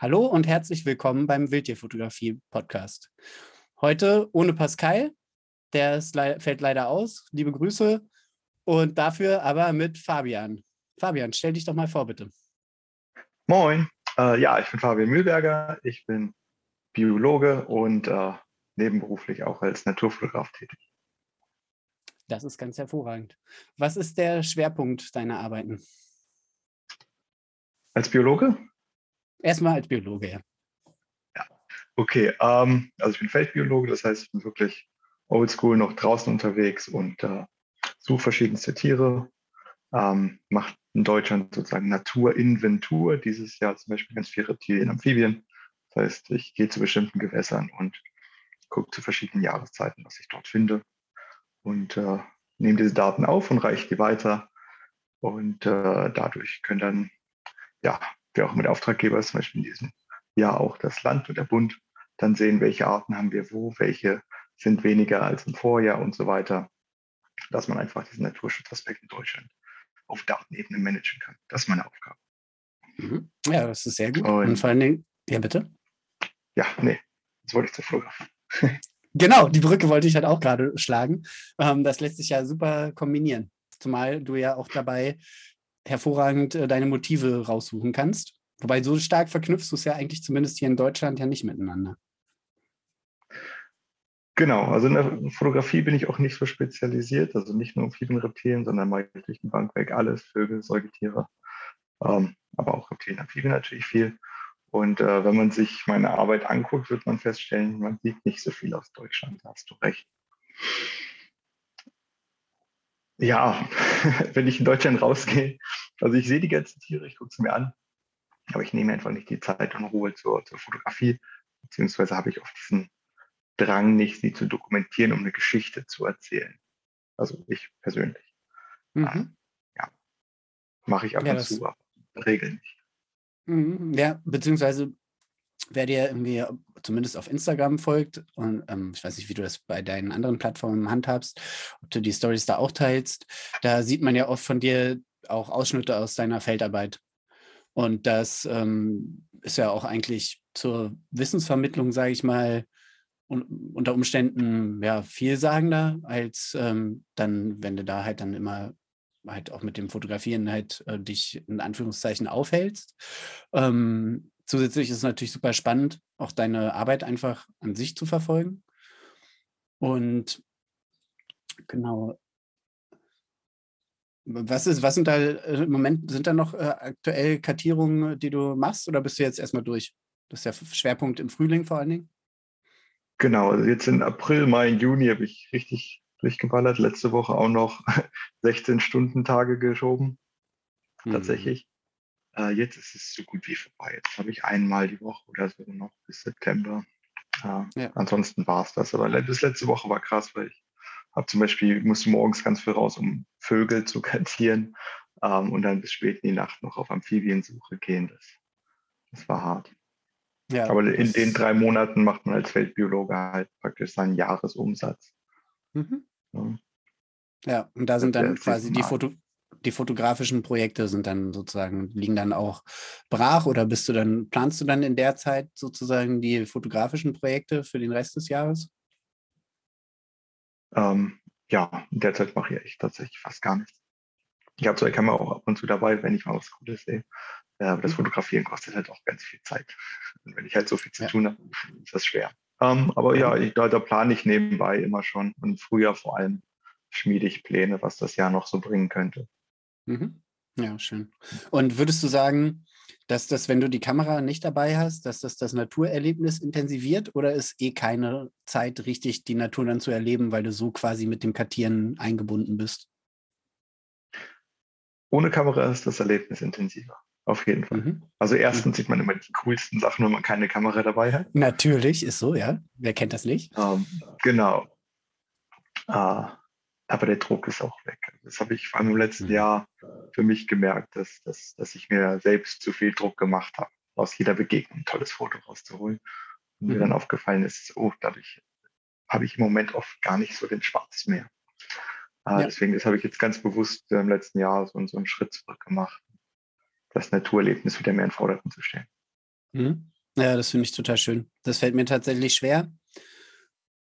Hallo und herzlich willkommen beim Wildtierfotografie-Podcast. Heute ohne Pascal, der ist, fällt leider aus. Liebe Grüße. Und dafür aber mit Fabian. Fabian, stell dich doch mal vor, bitte. Moin. Äh, ja, ich bin Fabian Mühlberger. Ich bin Biologe und äh, nebenberuflich auch als Naturfotograf tätig. Das ist ganz hervorragend. Was ist der Schwerpunkt deiner Arbeiten? Als Biologe? Erstmal als Biologe, ja. Ja, okay. Ähm, also ich bin Feldbiologe, das heißt, ich bin wirklich oldschool noch draußen unterwegs und äh, suche verschiedenste Tiere. Ähm, mache in Deutschland sozusagen Naturinventur. Dieses Jahr zum Beispiel ganz viele Reptilien, Amphibien. Das heißt, ich gehe zu bestimmten Gewässern und gucke zu verschiedenen Jahreszeiten, was ich dort finde. Und äh, nehme diese Daten auf und reiche die weiter. Und äh, dadurch können dann ja, wer auch mit Auftraggeber ist, zum Beispiel in diesem Jahr auch das Land und der Bund, dann sehen, welche Arten haben wir wo, welche sind weniger als im Vorjahr und so weiter, dass man einfach diesen Naturschutzaspekt in Deutschland auf Datenebene managen kann. Das ist meine Aufgabe. Mhm. Ja, das ist sehr gut. Und, und vor allen Dingen, ja bitte? Ja, nee, das wollte ich zur Fotografie. genau, die Brücke wollte ich halt auch gerade schlagen. Ähm, das lässt sich ja super kombinieren. Zumal du ja auch dabei hervorragend äh, deine Motive raussuchen kannst. Wobei so stark verknüpfst du es ja eigentlich zumindest hier in Deutschland ja nicht miteinander. Genau, also in der Fotografie bin ich auch nicht so spezialisiert, also nicht nur vielen Reptilien, sondern mal durch den Bank weg alles, Vögel, Säugetiere, ähm, aber auch Reptilien, Amphibien natürlich viel. Und äh, wenn man sich meine Arbeit anguckt, wird man feststellen, man sieht nicht so viel aus Deutschland, da hast du recht. Ja, wenn ich in Deutschland rausgehe, also ich sehe die ganzen Tiere, ich gucke sie mir an, aber ich nehme einfach nicht die Zeit und Ruhe zur, zur Fotografie, beziehungsweise habe ich oft diesen Drang nicht, sie zu dokumentieren, um eine Geschichte zu erzählen. Also ich persönlich. Mhm. Ja, mache ich ab ja, und zu, aber Regeln nicht. Mhm. Ja, beziehungsweise wer dir irgendwie zumindest auf Instagram folgt und ähm, ich weiß nicht, wie du das bei deinen anderen Plattformen handhabst, ob du die Stories da auch teilst, da sieht man ja oft von dir auch Ausschnitte aus deiner Feldarbeit. Und das ähm, ist ja auch eigentlich zur Wissensvermittlung, sage ich mal, un unter Umständen ja vielsagender, als ähm, dann, wenn du da halt dann immer halt auch mit dem Fotografieren halt äh, dich in Anführungszeichen aufhältst. Ähm, zusätzlich ist es natürlich super spannend, auch deine Arbeit einfach an sich zu verfolgen. Und genau. Was ist, was sind da äh, im Moment, sind da noch äh, aktuell Kartierungen, die du machst, oder bist du jetzt erstmal durch? Das ist der Schwerpunkt im Frühling vor allen Dingen. Genau, also jetzt in April, Mai, Juni habe ich richtig durchgeballert. Letzte Woche auch noch 16 Stunden Tage geschoben. Mhm. Tatsächlich. Äh, jetzt ist es so gut wie vorbei. Jetzt habe ich einmal die Woche oder so noch bis September. Äh, ja. Ansonsten war es das. Aber bis letzte Woche war krass, weil ich habe zum Beispiel, musste morgens ganz viel raus, um Vögel zu kartieren ähm, und dann bis spät in die Nacht noch auf Amphibiensuche gehen. Das, das war hart. Ja, Aber in den drei Monaten macht man als Feldbiologe halt praktisch seinen Jahresumsatz. Mhm. Ja. ja. und da sind dann quasi die, Foto die fotografischen Projekte sind dann sozusagen, liegen dann auch brach oder bist du dann, planst du dann in der Zeit sozusagen die fotografischen Projekte für den Rest des Jahres? Ähm, ja, in der Zeit mache ich tatsächlich fast gar nichts. Ich habe so eine Kamera auch ab und zu dabei, wenn ich mal was Cooles sehe. aber das mhm. Fotografieren kostet halt auch ganz viel Zeit. Und wenn ich halt so viel zu ja. tun habe, ist das schwer. Ähm, aber ja, ich, da, da plane ich nebenbei immer schon. Und früher vor allem schmiede ich Pläne, was das Jahr noch so bringen könnte. Mhm. Ja, schön. Und würdest du sagen, dass das, wenn du die Kamera nicht dabei hast, dass das das Naturerlebnis intensiviert oder ist eh keine Zeit richtig, die Natur dann zu erleben, weil du so quasi mit dem Kartieren eingebunden bist? Ohne Kamera ist das Erlebnis intensiver. Auf jeden Fall. Mhm. Also erstens sieht man immer die coolsten Sachen, wenn man keine Kamera dabei hat. Natürlich, ist so, ja. Wer kennt das nicht? Ähm, genau. Uh, aber der Druck ist auch weg. Das habe ich vor allem im letzten mhm. Jahr für mich gemerkt, dass, dass, dass ich mir selbst zu viel Druck gemacht habe, aus jeder Begegnung ein tolles Foto rauszuholen. Und mhm. mir dann aufgefallen ist, oh, dadurch habe ich im Moment oft gar nicht so den Spaß mehr. Äh, ja. Deswegen das habe ich jetzt ganz bewusst im letzten Jahr so, so einen Schritt zurück gemacht, das Naturerlebnis wieder mehr in den Vordergrund zu stellen. Mhm. Ja, das finde ich total schön. Das fällt mir tatsächlich schwer.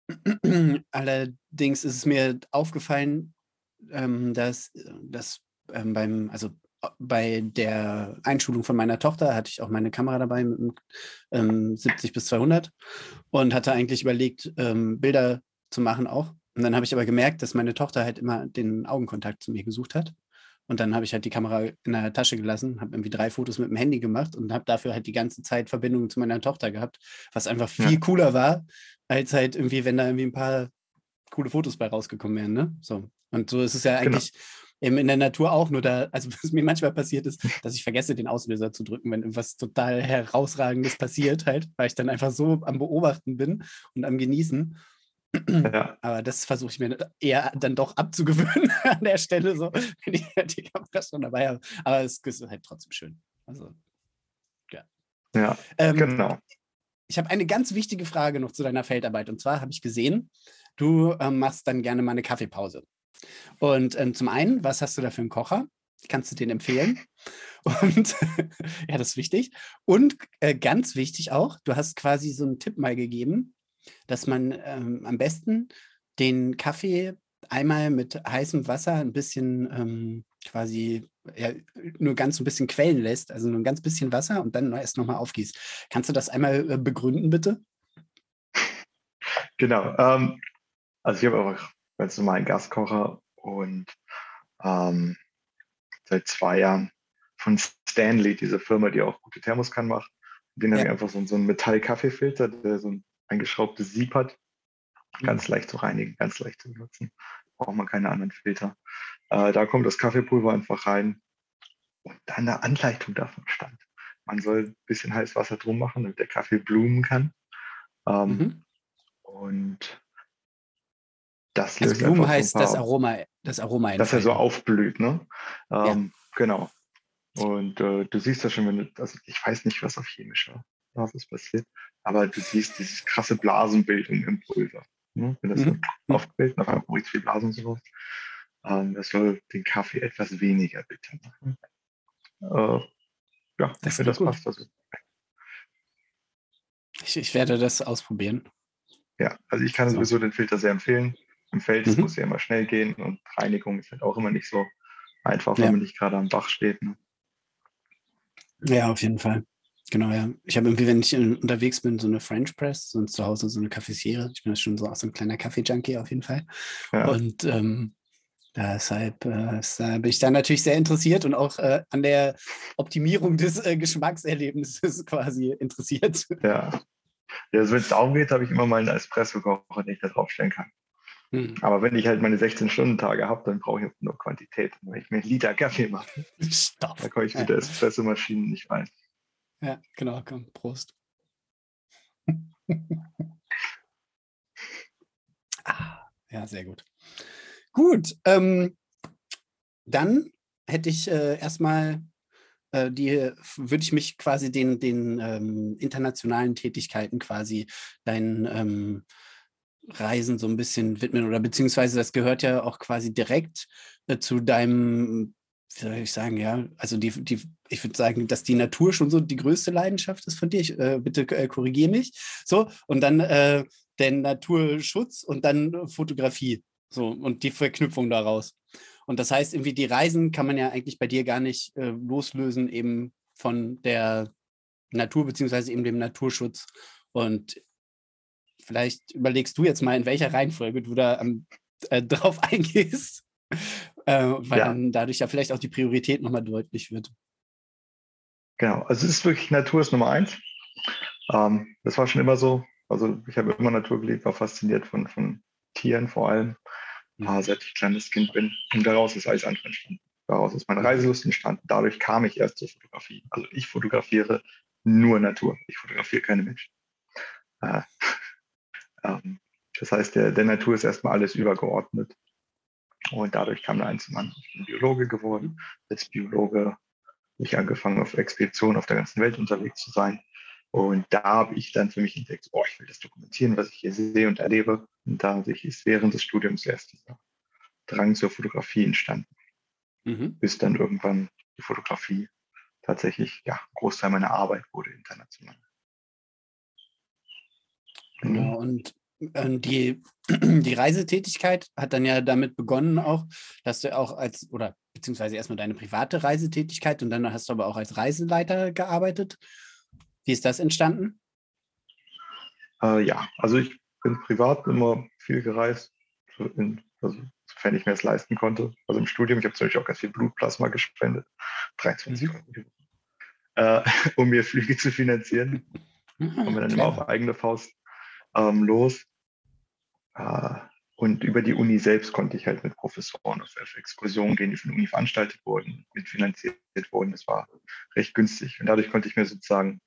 Allerdings ist es mir aufgefallen, ähm, dass, dass ähm, beim, also bei der Einschulung von meiner Tochter hatte ich auch meine Kamera dabei mit ähm, 70 bis 200 und hatte eigentlich überlegt, ähm, Bilder zu machen auch. Und dann habe ich aber gemerkt, dass meine Tochter halt immer den Augenkontakt zu mir gesucht hat. Und dann habe ich halt die Kamera in der Tasche gelassen, habe irgendwie drei Fotos mit dem Handy gemacht und habe dafür halt die ganze Zeit Verbindungen zu meiner Tochter gehabt, was einfach viel ja. cooler war, als halt irgendwie, wenn da irgendwie ein paar coole Fotos bei rausgekommen wären. Ne? So. Und so ist es ja genau. eigentlich genau. in der Natur auch, nur da, also was mir manchmal passiert ist, dass ich vergesse, den Auslöser zu drücken, wenn irgendwas total herausragendes passiert, halt, weil ich dann einfach so am Beobachten bin und am Genießen. Ja. Aber das versuche ich mir eher dann doch abzugewöhnen an der Stelle, so, wenn ich die Kamera schon dabei habe. Aber es ist halt trotzdem schön. Also, ja. Ja, ähm, genau. Ich habe eine ganz wichtige Frage noch zu deiner Feldarbeit. Und zwar habe ich gesehen, du ähm, machst dann gerne mal eine Kaffeepause. Und ähm, zum einen, was hast du da für einen Kocher? Kannst du den empfehlen? Und ja, das ist wichtig. Und äh, ganz wichtig auch, du hast quasi so einen Tipp mal gegeben, dass man ähm, am besten den Kaffee einmal mit heißem Wasser ein bisschen ähm, quasi ja, nur ganz ein bisschen quellen lässt, also nur ein ganz bisschen Wasser und dann erst nochmal aufgießt. Kannst du das einmal äh, begründen, bitte? Genau. Ähm, also ich habe einfach ganz normalen Gaskocher und ähm, seit zwei Jahren von Stanley, diese Firma, die auch gute Thermoskannen macht. Den ja. habe ich einfach so, so einen Metall-Kaffeefilter, der so ein eingeschraubtes Sieb hat. Mhm. Ganz leicht zu reinigen, ganz leicht zu benutzen. Braucht man keine anderen Filter. Äh, da kommt das Kaffeepulver einfach rein und dann eine Anleitung davon stand. Man soll ein bisschen heißes Wasser drum machen, damit der Kaffee blumen kann. Ähm, mhm. Und das also löst Blumen heißt das Aroma, das Aroma Dass er so aufblüht, ne? Ähm, ja. Genau. Und äh, du siehst das schon, wenn du, also ich weiß nicht, was auf chemischer Basis passiert, aber du siehst dieses krasse Blasenbildung im Pulver. Ne? Wenn das mhm. so aufgebildet, auf einmal bricht viel Blasen so ähm, Das soll den Kaffee etwas weniger bitter machen. Äh, ja, das, das passt. Also. Ich, ich, werde das ausprobieren. Ja, also ich kann so. sowieso den Filter sehr empfehlen. Im Feld mhm. muss ja immer schnell gehen und Reinigung ist halt auch immer nicht so einfach, wenn ja. man nicht gerade am Bach steht. Ne? Ja, auf jeden Fall. Genau, ja. Ich habe irgendwie, wenn ich unterwegs bin, so eine French Press, sonst zu Hause so eine Cafetiere. Ich bin schon so auch so ein kleiner Kaffee-Junkie auf jeden Fall. Ja. Und ähm, deshalb, äh, bin ich da natürlich sehr interessiert und auch äh, an der Optimierung des äh, Geschmackserlebnisses quasi interessiert. Ja. ja also wenn es darum geht, habe ich immer mal einen Espresso-Kocher, den ich da draufstellen kann. Hm. Aber wenn ich halt meine 16-Stunden-Tage habe, dann brauche ich nur Quantität. Wenn ich mir einen Liter Kaffee mache, Stopp. da komme ich mit der Espresso-Maschine nicht rein. Ja, genau, komm, Prost. ah, ja, sehr gut. Gut, ähm, dann hätte ich äh, erstmal äh, die, würde ich mich quasi den, den ähm, internationalen Tätigkeiten quasi deinen ähm, Reisen so ein bisschen widmen oder beziehungsweise das gehört ja auch quasi direkt äh, zu deinem, wie soll ich sagen, ja, also die, die, ich würde sagen, dass die Natur schon so die größte Leidenschaft ist von dir. Ich, äh, bitte äh, korrigiere mich. So, und dann äh, der Naturschutz und dann Fotografie. So, und die Verknüpfung daraus. Und das heißt, irgendwie die Reisen kann man ja eigentlich bei dir gar nicht äh, loslösen, eben von der Natur beziehungsweise eben dem Naturschutz. Und vielleicht überlegst du jetzt mal, in welcher Reihenfolge du da ähm, äh, drauf eingehst, äh, weil ja. dann dadurch ja vielleicht auch die Priorität nochmal deutlich wird. Genau, also es ist wirklich Natur ist Nummer eins. Ähm, das war schon immer so. Also ich habe immer Natur geliebt, war fasziniert von, von Tieren vor allem, mhm. äh, seit ich kleines Kind bin. Und daraus ist alles andere entstanden. Daraus ist meine Reiselust entstanden. Dadurch kam ich erst zur Fotografie. Also ich fotografiere nur Natur. Ich fotografiere keine Menschen. Äh, ähm, das heißt, der, der Natur ist erstmal alles übergeordnet. Und dadurch kam da eins zum anderen. Ich bin Biologe geworden. Als Biologe ich angefangen, auf Expeditionen auf der ganzen Welt unterwegs zu sein. Und da habe ich dann für mich entdeckt, oh, ich will das dokumentieren, was ich hier sehe und erlebe. Und dadurch ist während des Studiums erst dieser Drang zur Fotografie entstanden. Mhm. Bis dann irgendwann die Fotografie tatsächlich, ja, ein Großteil meiner Arbeit wurde international. Genau, und äh, die, die Reisetätigkeit hat dann ja damit begonnen auch, dass du auch als, oder beziehungsweise erstmal deine private Reisetätigkeit und dann hast du aber auch als Reiseleiter gearbeitet. Wie ist das entstanden? Äh, ja, also ich bin privat immer viel gereist, in, also sofern ich mir das leisten konnte. Also im Studium, ich habe zum Beispiel auch ganz viel Blutplasma gespendet, 23 mhm. Euro, äh, um mir Flüge zu finanzieren. Mhm, Kommen wir dann immer auf eigene Faust ähm, los. Äh, und über die Uni selbst konnte ich halt mit Professoren auf Exkursionen gehen, die von der Uni veranstaltet wurden, mitfinanziert wurden. Das war recht günstig. Und dadurch konnte ich mir sozusagen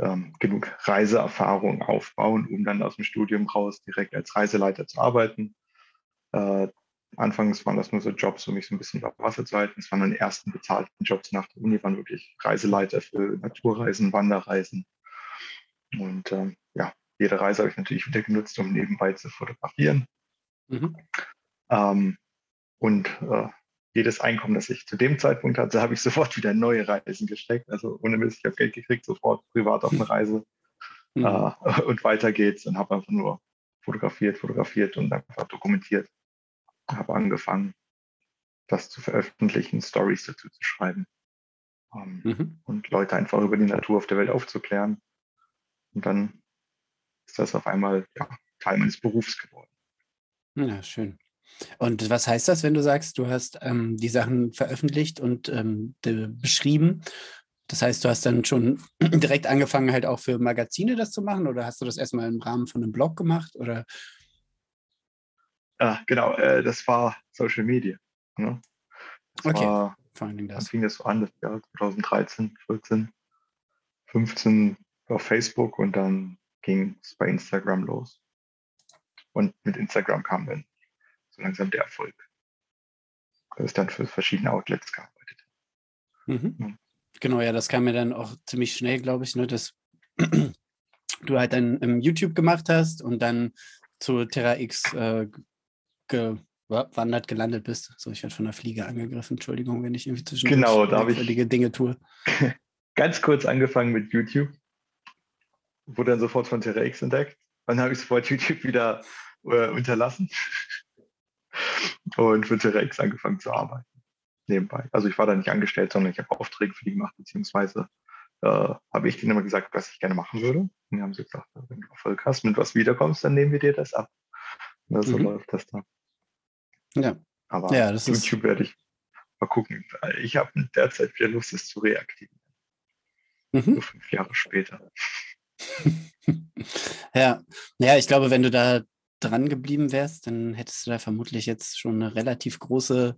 ähm, genug Reiseerfahrung aufbauen, um dann aus dem Studium raus direkt als Reiseleiter zu arbeiten. Äh, anfangs waren das nur so Jobs, um mich so ein bisschen über Wasser zu halten. Es waren meine ersten bezahlten Jobs nach der Uni, waren wirklich Reiseleiter für Naturreisen, Wanderreisen. Und ähm, ja, jede Reise habe ich natürlich wieder genutzt, um nebenbei zu fotografieren. Mhm. Ähm, und äh, jedes Einkommen, das ich zu dem Zeitpunkt hatte, habe ich sofort wieder neue Reisen gesteckt. Also ohne Mist, ich habe Geld gekriegt, sofort privat auf eine Reise. Mhm. Äh, und weiter geht's und habe einfach nur fotografiert, fotografiert und einfach dokumentiert. Habe angefangen, das zu veröffentlichen, Stories dazu zu schreiben ähm, mhm. und Leute einfach über die Natur auf der Welt aufzuklären. Und dann ist das auf einmal ja, Teil meines Berufs geworden. Ja, schön. Und was heißt das, wenn du sagst, du hast ähm, die Sachen veröffentlicht und ähm, beschrieben? Das heißt, du hast dann schon direkt angefangen, halt auch für Magazine das zu machen oder hast du das erstmal im Rahmen von einem Blog gemacht? Oder? Ah, genau, äh, das war Social Media. Ne? okay, war, vor allen Dingen das. Fing das so an, das Jahr 2013, 14, 15 auf Facebook und dann ging es bei Instagram los. Und mit Instagram kam dann so langsam der Erfolg. Das ist dann für verschiedene Outlets gearbeitet. Mhm. Ja. Genau, ja, das kam mir dann auch ziemlich schnell, glaube ich, ne, dass du halt dann im YouTube gemacht hast und dann zu Terra X äh, gewandert, gelandet bist. So, ich werde von der Fliege angegriffen. Entschuldigung, wenn ich irgendwie zwischen genau, da ich Dinge tue. Ganz kurz angefangen mit YouTube, wurde dann sofort von Terra X entdeckt. Dann habe ich sofort YouTube wieder äh, unterlassen und für Terra X angefangen zu arbeiten. Nebenbei. Also ich war da nicht angestellt, sondern ich habe Aufträge für die gemacht, beziehungsweise äh, habe ich denen immer gesagt, was ich gerne machen würde. Und die haben sie gesagt, wenn du Erfolg hast, mit was wiederkommst, dann nehmen wir dir das ab. Und so mhm. läuft das dann. Ja. Aber ja, YouTube werde ich mal gucken. Ich habe derzeit wieder Lust, es zu reaktivieren. Mhm. Fünf Jahre später. ja. ja, ich glaube, wenn du da dran geblieben wärst, dann hättest du da vermutlich jetzt schon eine relativ große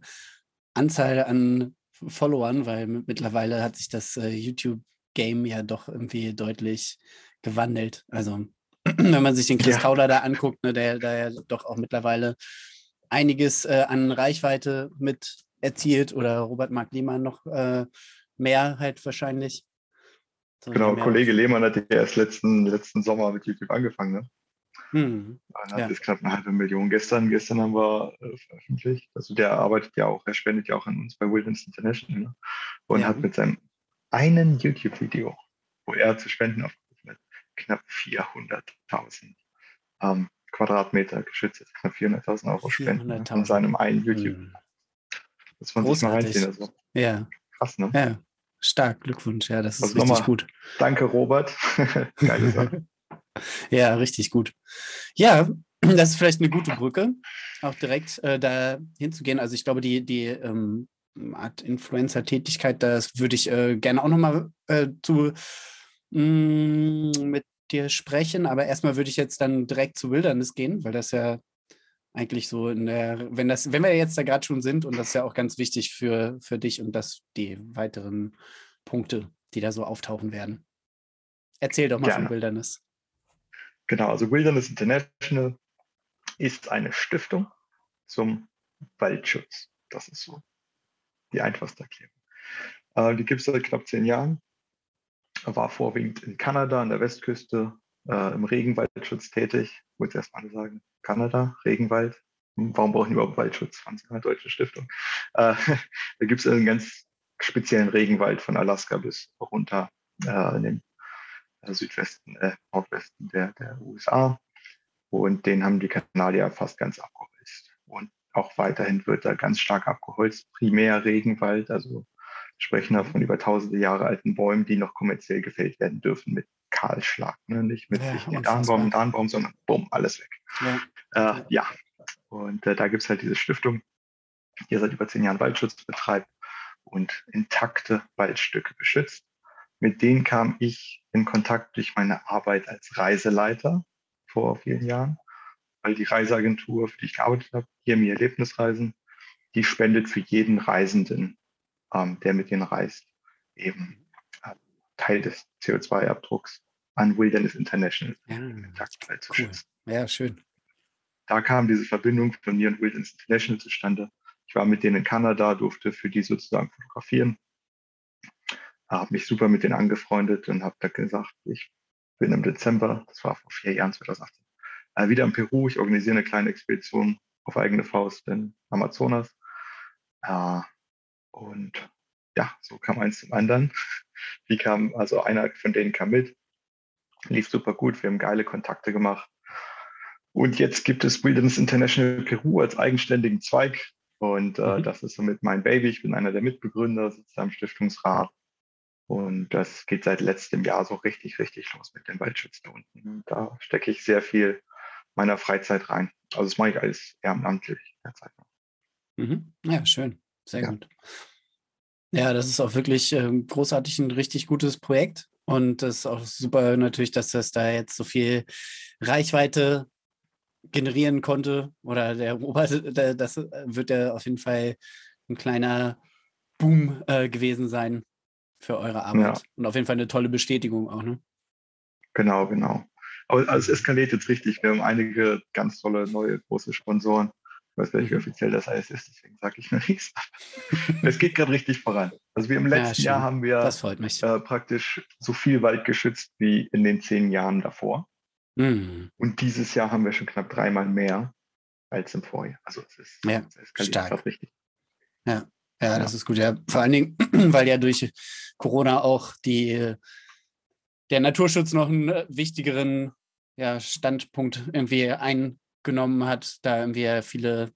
Anzahl an Followern, weil mittlerweile hat sich das äh, YouTube-Game ja doch irgendwie deutlich gewandelt. Also, wenn man sich den Chris ja. Kauder da anguckt, ne, der, der ja doch auch mittlerweile einiges äh, an Reichweite mit erzielt oder Robert Mark Lehmann noch äh, mehr halt wahrscheinlich. So genau, Kollege Lehmann hat ja erst letzten, letzten Sommer mit YouTube angefangen, ne? Hm. Man hat ja. jetzt knapp eine halbe Million gestern. Gestern haben wir äh, veröffentlicht. Also der arbeitet ja auch, er spendet ja auch an uns bei Wilderness International ne? und ja. hat mit seinem einen YouTube-Video, wo er zu Spenden aufgerufen hat, knapp 400.000 ähm, Quadratmeter geschützt, knapp 400.000 Euro Spenden ne? von seinem einen YouTube. Hm. Das man sich mal reinziehen. Also. Ja. Krass, ne? Ja. Stark, Glückwunsch. Ja, das ist also richtig gut. Danke, Robert. Geile Sache. Ja, richtig gut. Ja, das ist vielleicht eine gute Brücke, auch direkt äh, da hinzugehen. Also ich glaube, die, die ähm, Art Influencer-Tätigkeit, das würde ich äh, gerne auch nochmal äh, zu mh, mm, mit dir sprechen. Aber erstmal würde ich jetzt dann direkt zu Wilderness gehen, weil das ja eigentlich so in der, wenn das, wenn wir jetzt da gerade schon sind und das ist ja auch ganz wichtig für, für dich und das die weiteren Punkte, die da so auftauchen werden. Erzähl doch mal Gerne. von Wilderness. Genau, also Wilderness International ist eine Stiftung zum Waldschutz. Das ist so die einfachste Erklärung. Äh, die gibt es seit knapp zehn Jahren. War vorwiegend in Kanada an der Westküste äh, im Regenwaldschutz tätig. Ich erst mal sagen, Kanada, Regenwald. Warum brauchen die überhaupt Waldschutz? Fand eine deutsche Stiftung. Äh, da gibt es einen ganz speziellen Regenwald von Alaska bis runter äh, in den Südwesten, äh, Nordwesten der, der USA. Und den haben die Kanadier fast ganz abgeholzt. Und auch weiterhin wird da ganz stark abgeholzt. Primär Regenwald, also sprechen da von über tausende Jahre alten Bäumen, die noch kommerziell gefällt werden dürfen mit Kahlschlag. Ne? Nicht mit ja, Darnbaum, Darnbaum, sondern bumm, alles weg. Ja, äh, ja. und äh, da gibt es halt diese Stiftung, die seit über zehn Jahren Waldschutz betreibt und intakte Waldstücke beschützt. Mit denen kam ich in Kontakt durch meine Arbeit als Reiseleiter vor vielen Jahren, weil die Reiseagentur, für die ich gearbeitet habe, hier mir Erlebnisreisen, die spendet für jeden Reisenden, ähm, der mit ihnen reist, eben äh, Teil des CO2-Abdrucks an Wilderness International ja, zu cool. schützen. Ja, schön. Da kam diese Verbindung von mir und Wilderness International zustande. Ich war mit denen in Kanada, durfte für die sozusagen fotografieren, habe mich super mit denen angefreundet und habe da gesagt, ich bin im Dezember, das war vor vier Jahren, 2018, äh, wieder in Peru. Ich organisiere eine kleine Expedition auf eigene Faust in Amazonas. Äh, und ja, so kam eins zum anderen. Die kam, also einer von denen kam mit, lief super gut, wir haben geile Kontakte gemacht. Und jetzt gibt es Wilderness International Peru als eigenständigen Zweig. Und äh, mhm. das ist somit mein Baby. Ich bin einer der Mitbegründer, sitze am Stiftungsrat. Und das geht seit letztem Jahr so richtig, richtig los mit den Waldschützen unten. Da stecke ich sehr viel meiner Freizeit rein. Also das mache ich alles ehrenamtlich derzeit. Mhm. Ja, schön. Sehr ja. gut. Ja, das ist auch wirklich äh, großartig ein richtig gutes Projekt. Und das ist auch super natürlich, dass das da jetzt so viel Reichweite generieren konnte. Oder der Robert, das wird ja auf jeden Fall ein kleiner Boom äh, gewesen sein für eure Arbeit. Ja. Und auf jeden Fall eine tolle Bestätigung auch, ne? Genau, genau. Aber es eskaliert jetzt richtig. Wir haben einige ganz tolle neue große Sponsoren. Ich weiß gar nicht, wie offiziell das heißt ist, deswegen sage ich mir nichts. es geht gerade richtig voran. Also wir im letzten ja, Jahr haben wir äh, praktisch so viel Wald geschützt wie in den zehn Jahren davor. Mhm. Und dieses Jahr haben wir schon knapp dreimal mehr als im Vorjahr. Also es ist ja, es eskaliert gerade richtig. Ja. Ja, das ist gut. Ja, vor allen Dingen, weil ja durch Corona auch die, der Naturschutz noch einen äh, wichtigeren ja, Standpunkt irgendwie eingenommen hat, da irgendwie viele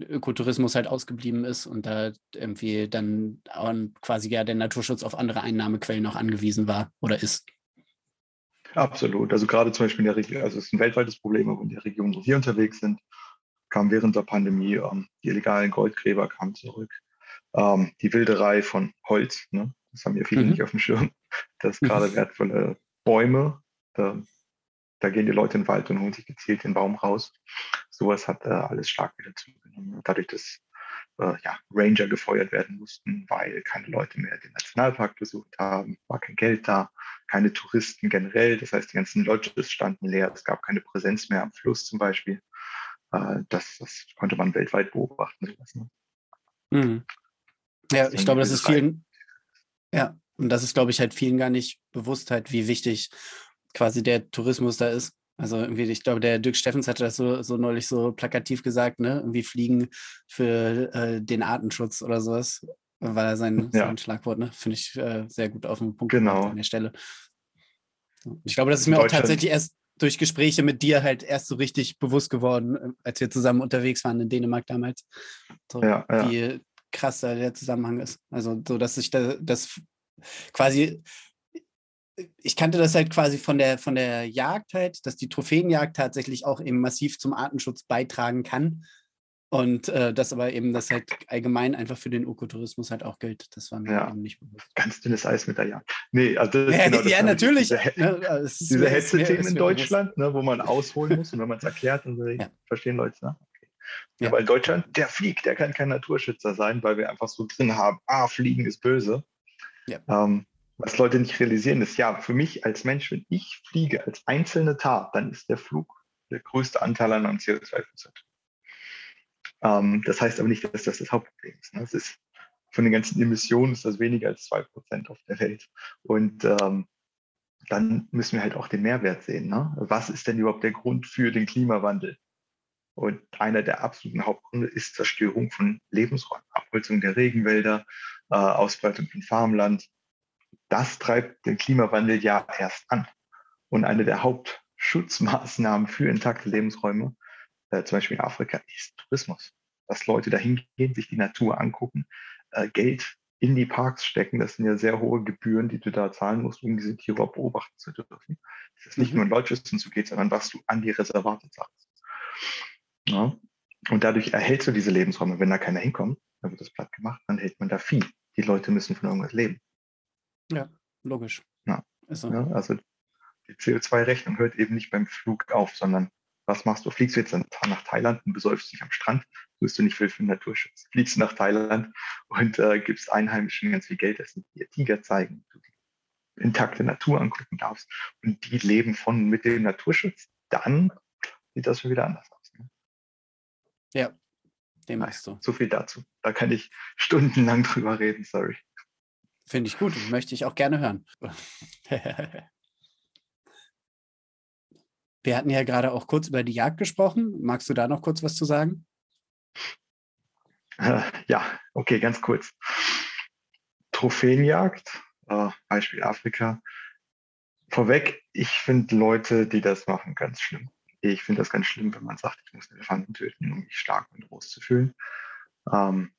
Ökotourismus halt ausgeblieben ist und da irgendwie dann quasi ja der Naturschutz auf andere Einnahmequellen noch angewiesen war oder ist. Absolut. Also gerade zum Beispiel in der Region, also es ist ein weltweites Problem, aber in der Region, wo wir unterwegs sind, kam während der Pandemie, ähm, die illegalen Goldgräber kamen zurück ähm, die Wilderei von Holz. Ne? Das haben ja viele mhm. nicht auf dem Schirm. Das gerade wertvolle Bäume. Da, da, gehen die Leute in den Wald und holen sich gezielt den Baum raus. Sowas hat äh, alles stark wieder zugenommen. Dadurch, dass äh, ja, Ranger gefeuert werden mussten, weil keine Leute mehr den Nationalpark besucht haben, war kein Geld da, keine Touristen generell. Das heißt, die ganzen Lodges standen leer. Es gab keine Präsenz mehr am Fluss zum Beispiel. Äh, das, das, konnte man weltweit beobachten. Sowas, ne? mhm. Ja, ich glaube, das ist vielen, ja, und das ist, glaube ich, halt vielen gar nicht bewusst halt, wie wichtig quasi der Tourismus da ist. Also irgendwie, ich glaube, der Dirk Steffens hatte das so, so neulich so plakativ gesagt, ne? Irgendwie fliegen für äh, den Artenschutz oder sowas, war da sein, ja. sein Schlagwort, ne? Finde ich äh, sehr gut auf den Punkt genau. an der Stelle. Ich glaube, das ist mir auch tatsächlich erst durch Gespräche mit dir halt erst so richtig bewusst geworden, äh, als wir zusammen unterwegs waren in Dänemark damals. So, ja, ja. Wie krass da der Zusammenhang ist. Also so, dass ich da, das quasi, ich kannte das halt quasi von der, von der Jagd halt, dass die Trophäenjagd tatsächlich auch eben massiv zum Artenschutz beitragen kann. Und äh, das aber eben, das halt allgemein einfach für den Ökotourismus halt auch gilt. Das war mir ja. eben nicht bewusst. Ganz dünnes Eis mit der Jagd. Nee, also das ja, genau das ja natürlich. Diese, ja, diese Hetze-Themen in Deutschland, ne, wo man ausholen muss und wenn man es erklärt, dann ja. verstehen Leute es. Ne? Ja. In Deutschland, der fliegt, der kann kein Naturschützer sein, weil wir einfach so drin haben, ah, Fliegen ist böse. Ja. Ähm, was Leute nicht realisieren, ist ja, für mich als Mensch, wenn ich fliege als einzelne Tat, dann ist der Flug der größte Anteil an meinem CO2-Fußabdruck. Ähm, das heißt aber nicht, dass das das Hauptproblem ist. Ne? Ist von den ganzen Emissionen ist das weniger als 2% auf der Welt. Und ähm, dann müssen wir halt auch den Mehrwert sehen. Ne? Was ist denn überhaupt der Grund für den Klimawandel? Und einer der absoluten Hauptgründe ist Zerstörung von Lebensräumen, Abholzung der Regenwälder, äh, Ausbreitung von Farmland. Das treibt den Klimawandel ja erst an. Und eine der Hauptschutzmaßnahmen für intakte Lebensräume, äh, zum Beispiel in Afrika, ist Tourismus. Dass Leute dahin gehen, sich die Natur angucken, äh, Geld in die Parks stecken. Das sind ja sehr hohe Gebühren, die du da zahlen musst, um diese Tiere beobachten zu dürfen. Das ist nicht mhm. nur ein Leuchtschützen zugeht, sondern was du an die Reservate zahlst. Ja. Und dadurch erhältst du diese Lebensräume. Wenn da keiner hinkommt, dann wird das platt gemacht, dann hält man da Vieh. Die Leute müssen von irgendwas leben. Ja, logisch. Ja. So. ja also die CO2-Rechnung hört eben nicht beim Flug auf, sondern was machst du? Fliegst du jetzt nach Thailand und besäufst dich am Strand, tust du nicht viel für den Naturschutz. Fliegst du nach Thailand und äh, gibst Einheimischen ganz viel Geld, dass sie dir Tiger zeigen, du die intakte Natur angucken darfst und die leben von mit dem Naturschutz, dann sieht das schon wieder anders aus. Ja, dem machst du. So viel dazu. Da kann ich stundenlang drüber reden, sorry. Finde ich gut, möchte ich auch gerne hören. Wir hatten ja gerade auch kurz über die Jagd gesprochen. Magst du da noch kurz was zu sagen? Äh, ja, okay, ganz kurz. Trophäenjagd, äh, Beispiel Afrika. Vorweg, ich finde Leute, die das machen, ganz schlimm. Ich finde das ganz schlimm, wenn man sagt, ich muss Elefanten töten, um mich stark und groß zu fühlen. Ähm,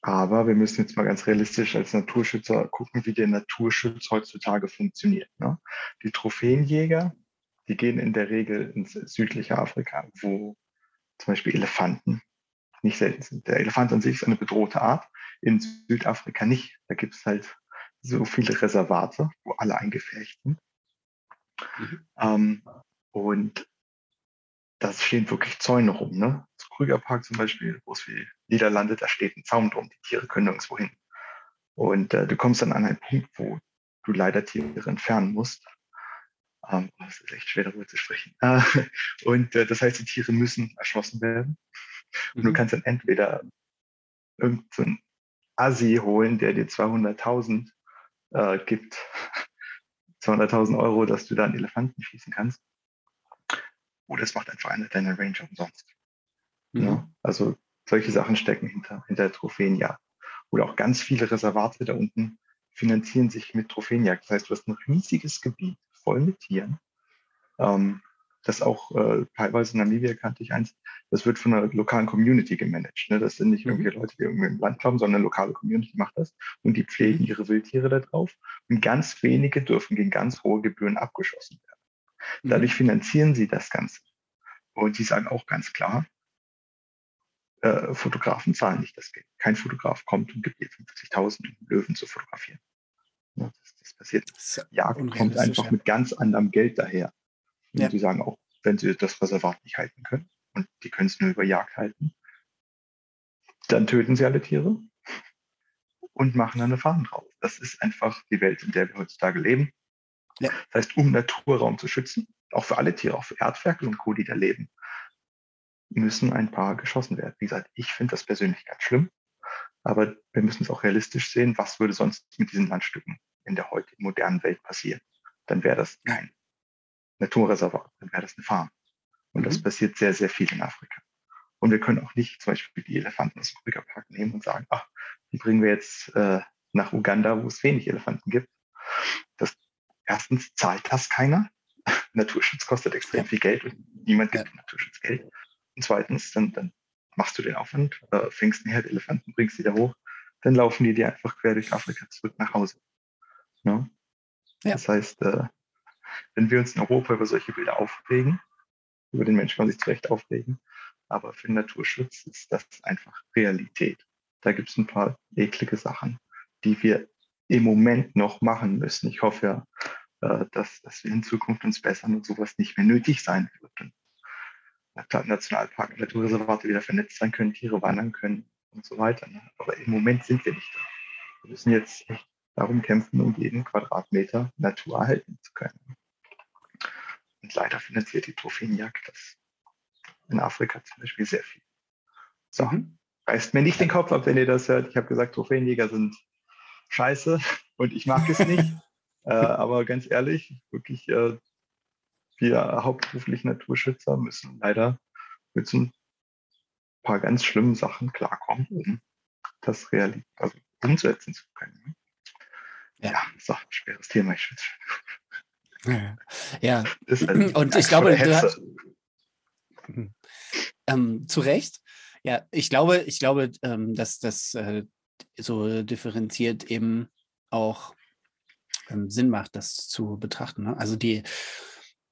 aber wir müssen jetzt mal ganz realistisch als Naturschützer gucken, wie der Naturschutz heutzutage funktioniert. Ne? Die Trophäenjäger, die gehen in der Regel ins südliche Afrika, wo zum Beispiel Elefanten nicht selten sind. Der Elefant an sich ist eine bedrohte Art, in Südafrika nicht. Da gibt es halt so viele Reservate, wo alle eingefärcht sind. Mhm. Ähm, und da stehen wirklich Zäune rum. Ne? Das Krügerpark zum Beispiel, wo es wie Niederlande, da steht ein Zaun drum. Die Tiere können nirgendwo hin. Und äh, du kommst dann an einen Punkt, wo du leider Tiere entfernen musst, ähm, das ist echt schwer darüber zu sprechen. Äh, und äh, das heißt, die Tiere müssen erschossen werden. Und mhm. du kannst dann entweder irgendeinen Assi holen, der dir 200.000 äh, gibt, 200.000 Euro, dass du da einen Elefanten schießen kannst. Oder es macht einfach einer deiner Ranger umsonst. Mhm. Ja, also solche Sachen stecken hinter, hinter Trophäenjagd. Oder auch ganz viele Reservate da unten finanzieren sich mit Trophäenjagd. Das heißt, du hast ein riesiges Gebiet voll mit Tieren. Ähm, das auch äh, teilweise in Namibia kannte ich eins, das wird von einer lokalen Community gemanagt. Ne? Das sind nicht mhm. irgendwelche Leute, die irgendwie im Land haben, sondern eine lokale Community macht das und die pflegen ihre Wildtiere da drauf. Und ganz wenige dürfen gegen ganz hohe Gebühren abgeschossen werden. Mhm. Dadurch finanzieren sie das Ganze. Und sie sagen auch ganz klar, äh, Fotografen zahlen nicht das Geld. Kein Fotograf kommt und gibt dir 50.000 Löwen zu fotografieren. Ja, das, das, passiert. Jagd kommt einfach ja. mit ganz anderem Geld daher. Und ja. die sagen auch, wenn sie das Reservat nicht halten können und die können es nur über Jagd halten, dann töten sie alle Tiere und machen eine Farm drauf. Das ist einfach die Welt, in der wir heutzutage leben. Ja. Das heißt, um Naturraum zu schützen, auch für alle Tiere, auch für Erdferkel und Co., die da leben, müssen ein paar geschossen werden. Wie gesagt, ich finde das persönlich ganz schlimm, aber wir müssen es auch realistisch sehen, was würde sonst mit diesen Landstücken in der heutigen modernen Welt passieren. Dann wäre das kein Naturreservat, dann wäre das eine Farm. Und mhm. das passiert sehr, sehr viel in Afrika. Und wir können auch nicht zum Beispiel die Elefanten aus dem Krügerpark nehmen und sagen, ach, die bringen wir jetzt äh, nach Uganda, wo es wenig Elefanten gibt. Das, erstens zahlt das keiner. Naturschutz kostet extrem viel Geld und niemand gibt ja. Naturschutz Geld. Und zweitens, dann, dann machst du den Aufwand, äh, fängst einen Herd Elefanten, bringst sie da hoch, dann laufen die dir einfach quer durch Afrika zurück nach Hause. Ne? Ja. Das heißt, äh, wenn wir uns in Europa über solche Bilder aufregen, über den Menschen kann man sich zu Recht aufregen, aber für den Naturschutz ist das einfach Realität. Da gibt es ein paar eklige Sachen, die wir im Moment noch machen müssen. Ich hoffe ja, dass, dass wir in Zukunft uns bessern und sowas nicht mehr nötig sein wird. Und Nationalpark, Naturreservate wieder vernetzt sein können, Tiere wandern können und so weiter. Ne? Aber im Moment sind wir nicht da. Wir müssen jetzt echt darum kämpfen, um jeden Quadratmeter Natur erhalten zu können. Und leider finanziert die Trophäenjagd das in Afrika zum Beispiel sehr viel. So, mhm. reißt mir nicht den Kopf ab, wenn ihr das hört. Ich habe gesagt, Trophäenjäger sind scheiße und ich mag es nicht. Äh, aber ganz ehrlich, wirklich, äh, wir hauptberuflich Naturschützer müssen leider mit so ein paar ganz schlimmen Sachen klarkommen, um das real also umsetzen zu können. Ne? Ja, ja ein schweres Thema. Ich ja, ja. Halt und ich glaube, du hast, ähm, zu Recht. Ja, ich glaube, ich glaube, ähm, dass das äh, so differenziert eben auch ähm, Sinn macht, das zu betrachten. Ne? Also die,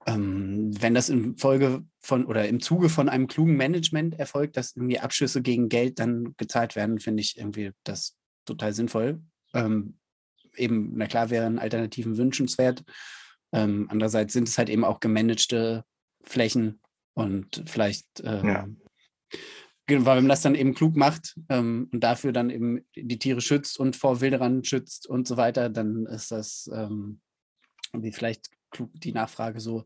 ähm, wenn das in Folge von oder im Zuge von einem klugen Management erfolgt, dass irgendwie Abschüsse gegen Geld dann gezahlt werden, finde ich irgendwie das total sinnvoll. Ähm, eben, na klar, wären Alternativen wünschenswert. Ähm, andererseits sind es halt eben auch gemanagte Flächen und vielleicht ähm, ja. Genau, weil wenn man das dann eben klug macht ähm, und dafür dann eben die Tiere schützt und vor Wilderern schützt und so weiter, dann ist das ähm, irgendwie vielleicht klug, die Nachfrage so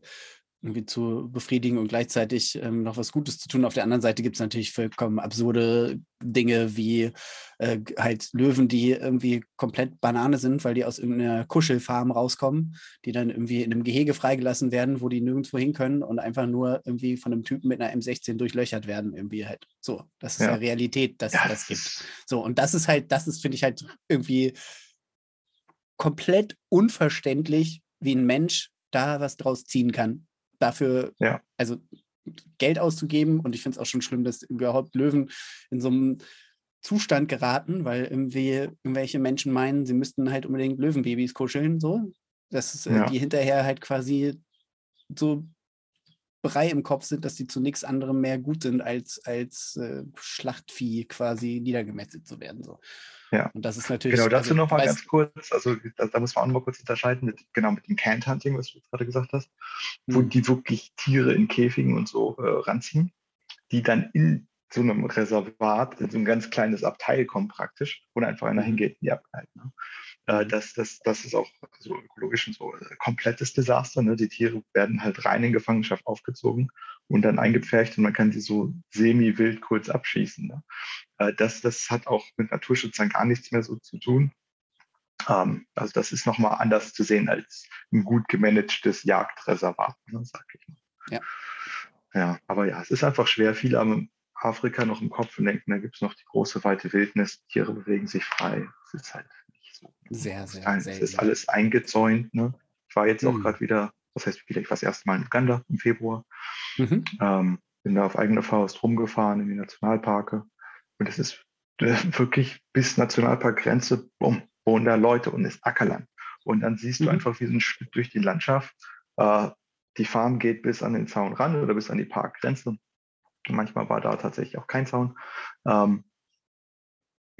irgendwie zu befriedigen und gleichzeitig ähm, noch was Gutes zu tun. Auf der anderen Seite gibt es natürlich vollkommen absurde Dinge wie äh, halt Löwen, die irgendwie komplett Banane sind, weil die aus irgendeiner Kuschelfarm rauskommen, die dann irgendwie in einem Gehege freigelassen werden, wo die nirgendwo hin können und einfach nur irgendwie von einem Typen mit einer M16 durchlöchert werden, irgendwie halt. So, das ist ja, ja Realität, dass ja, das gibt. So, und das ist halt, das ist, finde ich halt irgendwie komplett unverständlich, wie ein Mensch da was draus ziehen kann dafür, ja. also Geld auszugeben. Und ich finde es auch schon schlimm, dass überhaupt Löwen in so einem Zustand geraten, weil irgendwie irgendwelche Menschen meinen, sie müssten halt unbedingt Löwenbabys kuscheln, so. Dass ja. die hinterher halt quasi so Brei im Kopf sind, dass die zu nichts anderem mehr gut sind, als als äh, Schlachtvieh quasi niedergemetzelt zu werden. So. Ja. Und das ist natürlich. Genau, dazu also, nochmal ganz kurz. Also, da, da, muss man auch noch mal kurz unterscheiden, mit, genau mit dem Canned Hunting, was du gerade gesagt hast, mhm. wo die wirklich Tiere in Käfigen und so äh, ranziehen, die dann in so einem Reservat, in so ein ganz kleines Abteil kommen praktisch, wo einfach einer mhm. hingeht und die abhalten. Ne? Äh, das, das, das ist auch so ökologisch und so äh, komplettes Desaster. Ne? Die Tiere werden halt rein in Gefangenschaft aufgezogen und dann eingepfercht und man kann sie so semi-wild kurz abschießen. Ne? Äh, das, das hat auch mit Naturschutz dann gar nichts mehr so zu tun. Ähm, also das ist nochmal anders zu sehen als ein gut gemanagtes Jagdreservat, ne, sag ich mal. Ja. ja, aber ja, es ist einfach schwer. Viele haben Afrika noch im Kopf und denken, da gibt es noch die große weite Wildnis, Tiere bewegen sich frei. Es ist halt sehr, sehr, sehr. Es ist alles eingezäunt. Ne? Ich war jetzt mhm. auch gerade wieder, was heißt wieder, ich war das erste Mal in Uganda im Februar. Mhm. Ähm, bin da auf eigene Faust rumgefahren in die Nationalparke. Und es ist äh, wirklich bis Nationalparkgrenze, bumm, wohnen da Leute und ist Ackerland. Und dann siehst mhm. du einfach wie so ein Stück durch die Landschaft. Äh, die Farm geht bis an den Zaun ran oder bis an die Parkgrenze. Manchmal war da tatsächlich auch kein Zaun. Ähm,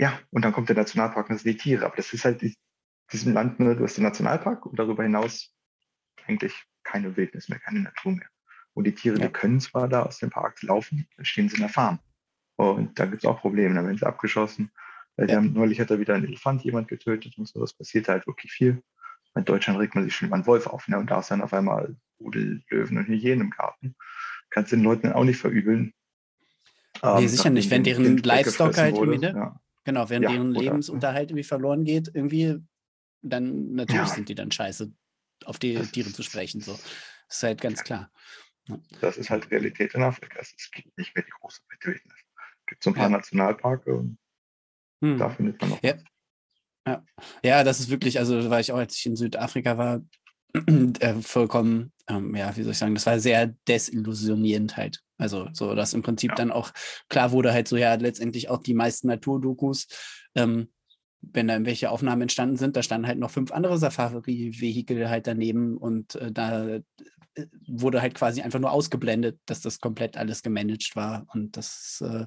ja, und dann kommt der Nationalpark und das sind die Tiere. Aber das ist halt in diesem Land, ne, du hast den Nationalpark und darüber hinaus eigentlich keine Wildnis mehr, keine Natur mehr. Und die Tiere, ja. die können zwar da aus dem Park laufen, dann stehen sie in der Farm. Und da gibt es auch Probleme, dann werden sie abgeschossen. Ja. Haben, neulich hat da wieder ein Elefant jemand getötet und so. Das passiert halt wirklich viel. In Deutschland regt man sich schon über einen Wolf auf, ne? Und da ist dann auf einmal Rudel, Löwen und Hyänen im Garten. Kannst den Leuten auch nicht verübeln. Nee, ähm, sicher nicht, wenn deren Livestock halt wurde, ne? Ja. Genau, wenn ja, deren oder, Lebensunterhalt irgendwie verloren geht, irgendwie, dann natürlich ja. sind die dann scheiße, auf die das Tiere zu sprechen. So. Das ist halt ganz klar. Ja. Das ist halt Realität in Afrika. Es gibt nicht mehr die große Wildnis. Es gibt so ein paar Nationalparke und hm. da findet man noch. Ja. Ja. ja, das ist wirklich, also war ich auch, als ich in Südafrika war, äh, vollkommen, ähm, ja, wie soll ich sagen, das war sehr desillusionierend halt. Also so, dass im Prinzip ja. dann auch klar wurde halt so, ja, letztendlich auch die meisten Naturdokus, ähm, wenn da irgendwelche Aufnahmen entstanden sind, da standen halt noch fünf andere Safari-Vehikel halt daneben und äh, da äh, wurde halt quasi einfach nur ausgeblendet, dass das komplett alles gemanagt war und das ist äh,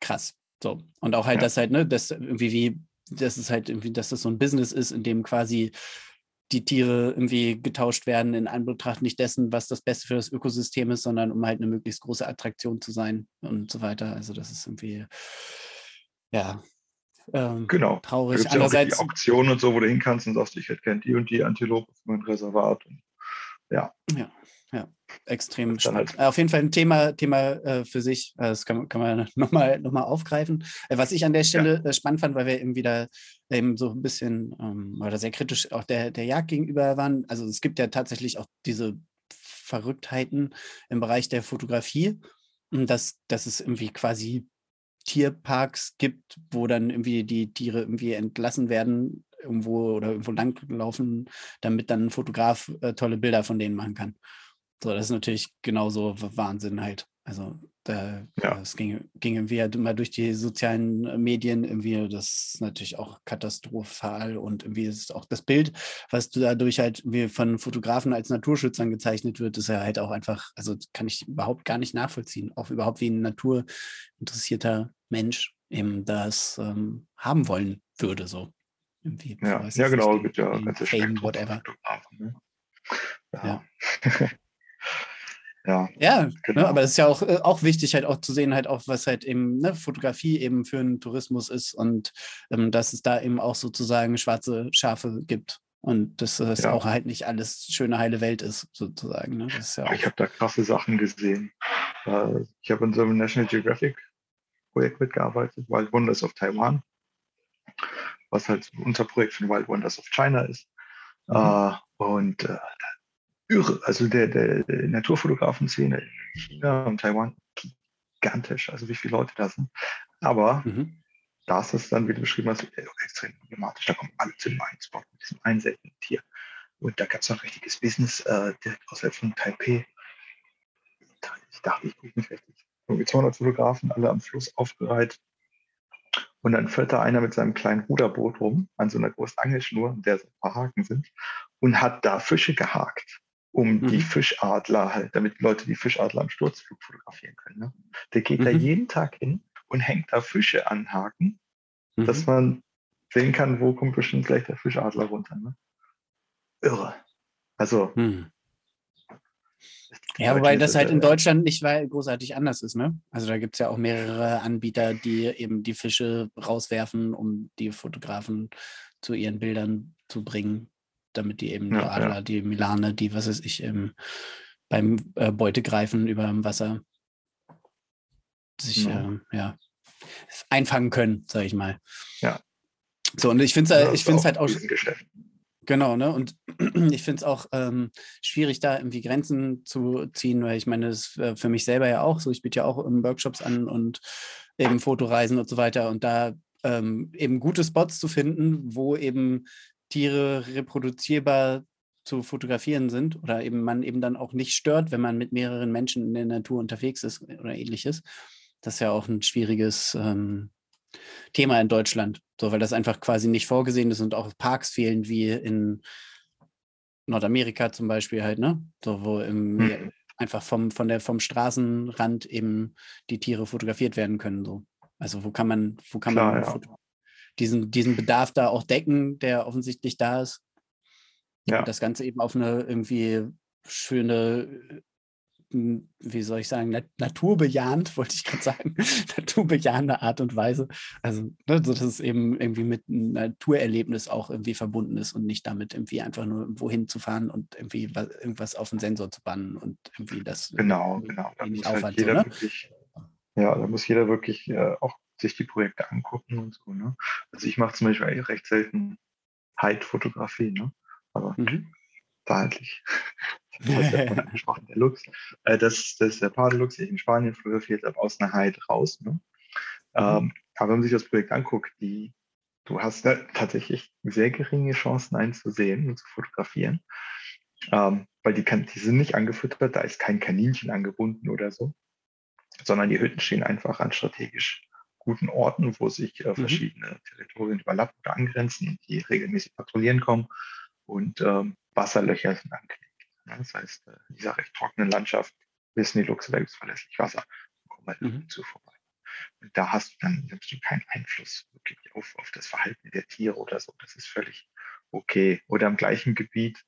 krass. So. Und auch halt, ja. dass halt, ne, dass irgendwie wie, dass es halt irgendwie, dass das so ein Business ist, in dem quasi die Tiere irgendwie getauscht werden in Anbetracht nicht dessen, was das Beste für das Ökosystem ist, sondern um halt eine möglichst große Attraktion zu sein und so weiter. Also das ist irgendwie, ja, ähm, genau. traurig. Da Andererseits ja Auktionen und so, wo du hin kannst und sagst, ich hätte gern die und die Antilope für mein Reservat. Und, ja. ja. Ja, extrem spannend. Halt. Auf jeden Fall ein Thema, Thema äh, für sich. Äh, das kann, kann man nochmal noch mal aufgreifen. Äh, was ich an der Stelle ja. Äh, spannend fand, weil wir eben wieder eben so ein bisschen ähm, oder sehr kritisch auch der, der Jagd gegenüber waren. Also es gibt ja tatsächlich auch diese Verrücktheiten im Bereich der Fotografie. dass, dass es irgendwie quasi Tierparks gibt, wo dann irgendwie die Tiere irgendwie entlassen werden irgendwo oder irgendwo langlaufen, damit dann ein Fotograf äh, tolle Bilder von denen machen kann. So, das ist natürlich genauso Wahnsinn halt. Also da, ja. es ging, ging irgendwie halt immer durch die sozialen äh, Medien irgendwie, das ist natürlich auch katastrophal und irgendwie ist auch das Bild, was dadurch halt wie von Fotografen als Naturschützern gezeichnet wird, ist ja halt auch einfach, also kann ich überhaupt gar nicht nachvollziehen, auch überhaupt wie ein naturinteressierter Mensch eben das ähm, haben wollen würde, so. Irgendwie, ja, ja genau, gibt ja ganze Fame, whatever. Ne? Ja. ja. Ja, ja ne, genau. ne, aber es ist ja auch, äh, auch wichtig, halt auch zu sehen, halt auch, was halt eben ne, Fotografie eben für einen Tourismus ist und ähm, dass es da eben auch sozusagen schwarze Schafe gibt. Und dass das ja. auch halt nicht alles schöne, heile Welt ist, sozusagen. Ne? Ist ja ich habe da krasse Sachen gesehen. Äh, ich habe in so einem National Geographic Projekt mitgearbeitet, Wild Wonders of Taiwan, was halt unser Projekt von Wild Wonders of China ist. Mhm. Uh, und uh, irre. Also der, der, Naturfotografen-Szene in China und Taiwan gigantisch, also wie viele Leute da sind. Aber mhm. da ist es dann, wie du beschrieben hast, extrem problematisch. Da kommen alle zu dem einen Spot mit diesem einen seltenen Tier. Und da gab es noch ein richtiges Business äh, direkt außerhalb von Taipei. Ich dachte, ich gucke mich richtig. Irgendwie 200 Fotografen, alle am Fluss aufgereiht. Und dann fährt da einer mit seinem kleinen Ruderboot rum, an so einer großen Angelschnur, in der so ein paar Haken sind, und hat da Fische gehakt um mhm. die Fischadler halt, damit Leute die Fischadler am Sturzflug fotografieren können. Ne? Der geht mhm. da jeden Tag hin und hängt da Fische an Haken, mhm. dass man sehen kann, wo kommt bestimmt gleich der Fischadler runter. Ne? Irre. Also. Mhm. Ja, wobei das halt in Deutschland nicht großartig anders ist, ne? Also da gibt es ja auch mehrere Anbieter, die eben die Fische rauswerfen, um die Fotografen zu ihren Bildern zu bringen damit die eben ja, die Adler, ja. die Milane, die, was weiß ich, im, beim äh, Beutegreifen über dem Wasser sich ja. Äh, ja einfangen können, sage ich mal. Ja. So, und ich finde es ich find's halt auch. Genau, ne? Und ich finde es auch ähm, schwierig, da irgendwie Grenzen zu ziehen, weil ich meine, das ist äh, für mich selber ja auch so. Ich biete ja auch Workshops an und eben Fotoreisen und so weiter. Und da ähm, eben gute Spots zu finden, wo eben Tiere reproduzierbar zu fotografieren sind oder eben man eben dann auch nicht stört, wenn man mit mehreren Menschen in der Natur unterwegs ist oder ähnliches. Das ist ja auch ein schwieriges ähm, Thema in Deutschland, so weil das einfach quasi nicht vorgesehen ist und auch Parks fehlen wie in Nordamerika zum Beispiel halt, ne? So, wo im, hm. einfach vom, von der, vom Straßenrand eben die Tiere fotografiert werden können. So. Also wo kann man, wo kann Klar, man ja diesen, diesen Bedarf da auch decken, der offensichtlich da ist. Ja. Und das Ganze eben auf eine irgendwie schöne, hm, wie soll ich sagen, naturbejahend, wollte ich gerade sagen, naturbejahende Art und Weise. Also, ne, so dass es eben irgendwie mit einem Naturerlebnis auch irgendwie verbunden ist und nicht damit irgendwie einfach nur wohin zu fahren und irgendwie was, irgendwas auf den Sensor zu bannen und irgendwie das genau, genau. Da nicht halt aufwand, jeder so, ne? wirklich, ja, da muss jeder wirklich äh, auch sich die Projekte angucken und so. Ne? Also ich mache zum Beispiel recht selten Hide-Fotografie, ne? aber mhm. verhaltlich. Das ja angesprochen, der Lux. Äh, das, das ist der Padelux, der ich in Spanien fotografiert habe, aus einer Hide raus. Ne? Mhm. Ähm, aber wenn man sich das Projekt anguckt, die, du hast da tatsächlich sehr geringe Chancen, einen zu sehen und zu fotografieren. Ähm, weil die, kann, die sind nicht angefüttert, da ist kein Kaninchen angebunden oder so, sondern die Hütten stehen einfach an strategisch guten Orten, wo sich äh, mhm. verschiedene mhm. Territorien überlappen oder angrenzen, die regelmäßig patrouillieren kommen und ähm, Wasserlöcher sind angelegt. Ja, das heißt, äh, in dieser recht trockenen Landschaft wissen die Luchse, da gibt es verlässlich Wasser und kommen halt mhm. zu vorbei. Und da hast du dann nimmst du keinen Einfluss wirklich auf, auf das Verhalten der Tiere oder so. Das ist völlig okay. Oder im gleichen Gebiet,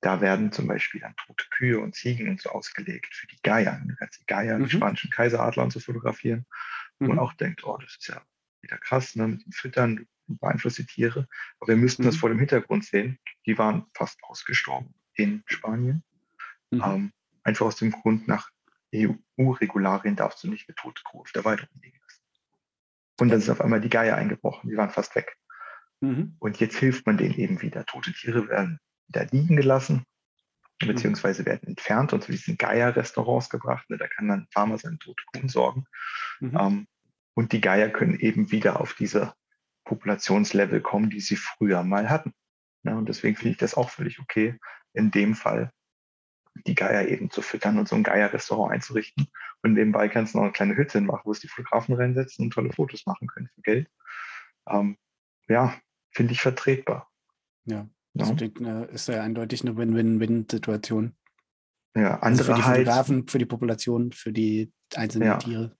da werden zum Beispiel dann tote Kühe und Ziegen und so ausgelegt für die Geier. Du kannst die Geier, mhm. die spanischen Kaiseradler und so fotografieren wo man mhm. auch denkt, oh, das ist ja wieder krass, ne, mit dem Füttern, beeinflusst die Tiere. Aber wir müssten mhm. das vor dem Hintergrund sehen. Die waren fast ausgestorben in Spanien. Mhm. Ähm, einfach aus dem Grund, nach EU-Regularien darfst du nicht eine tote Kuh auf der Weide rumliegen lassen. Und dann sind auf einmal die Geier eingebrochen, die waren fast weg. Mhm. Und jetzt hilft man denen eben wieder. Tote Tiere werden wieder liegen gelassen. Mhm. beziehungsweise werden entfernt und zu diesen Geier-Restaurants gebracht. Ne? Da kann dann ein Farmer seinen tote Kuhn sorgen. Mhm. Ähm, und die Geier können eben wieder auf diese Populationslevel kommen, die sie früher mal hatten. Ja, und deswegen finde ich das auch völlig okay, in dem Fall die Geier eben zu füttern und so ein Geier-Restaurant einzurichten. Und nebenbei kannst du noch eine kleine Hütte machen, wo es die Fotografen reinsetzen und tolle Fotos machen können für Geld. Ähm, ja, finde ich vertretbar. Ja, das ja. Klingt, ist ja eindeutig eine Win-Win-Win-Situation. Ja, andere also für die halt, Fotografen, für die Population, für die einzelnen ja. Tiere.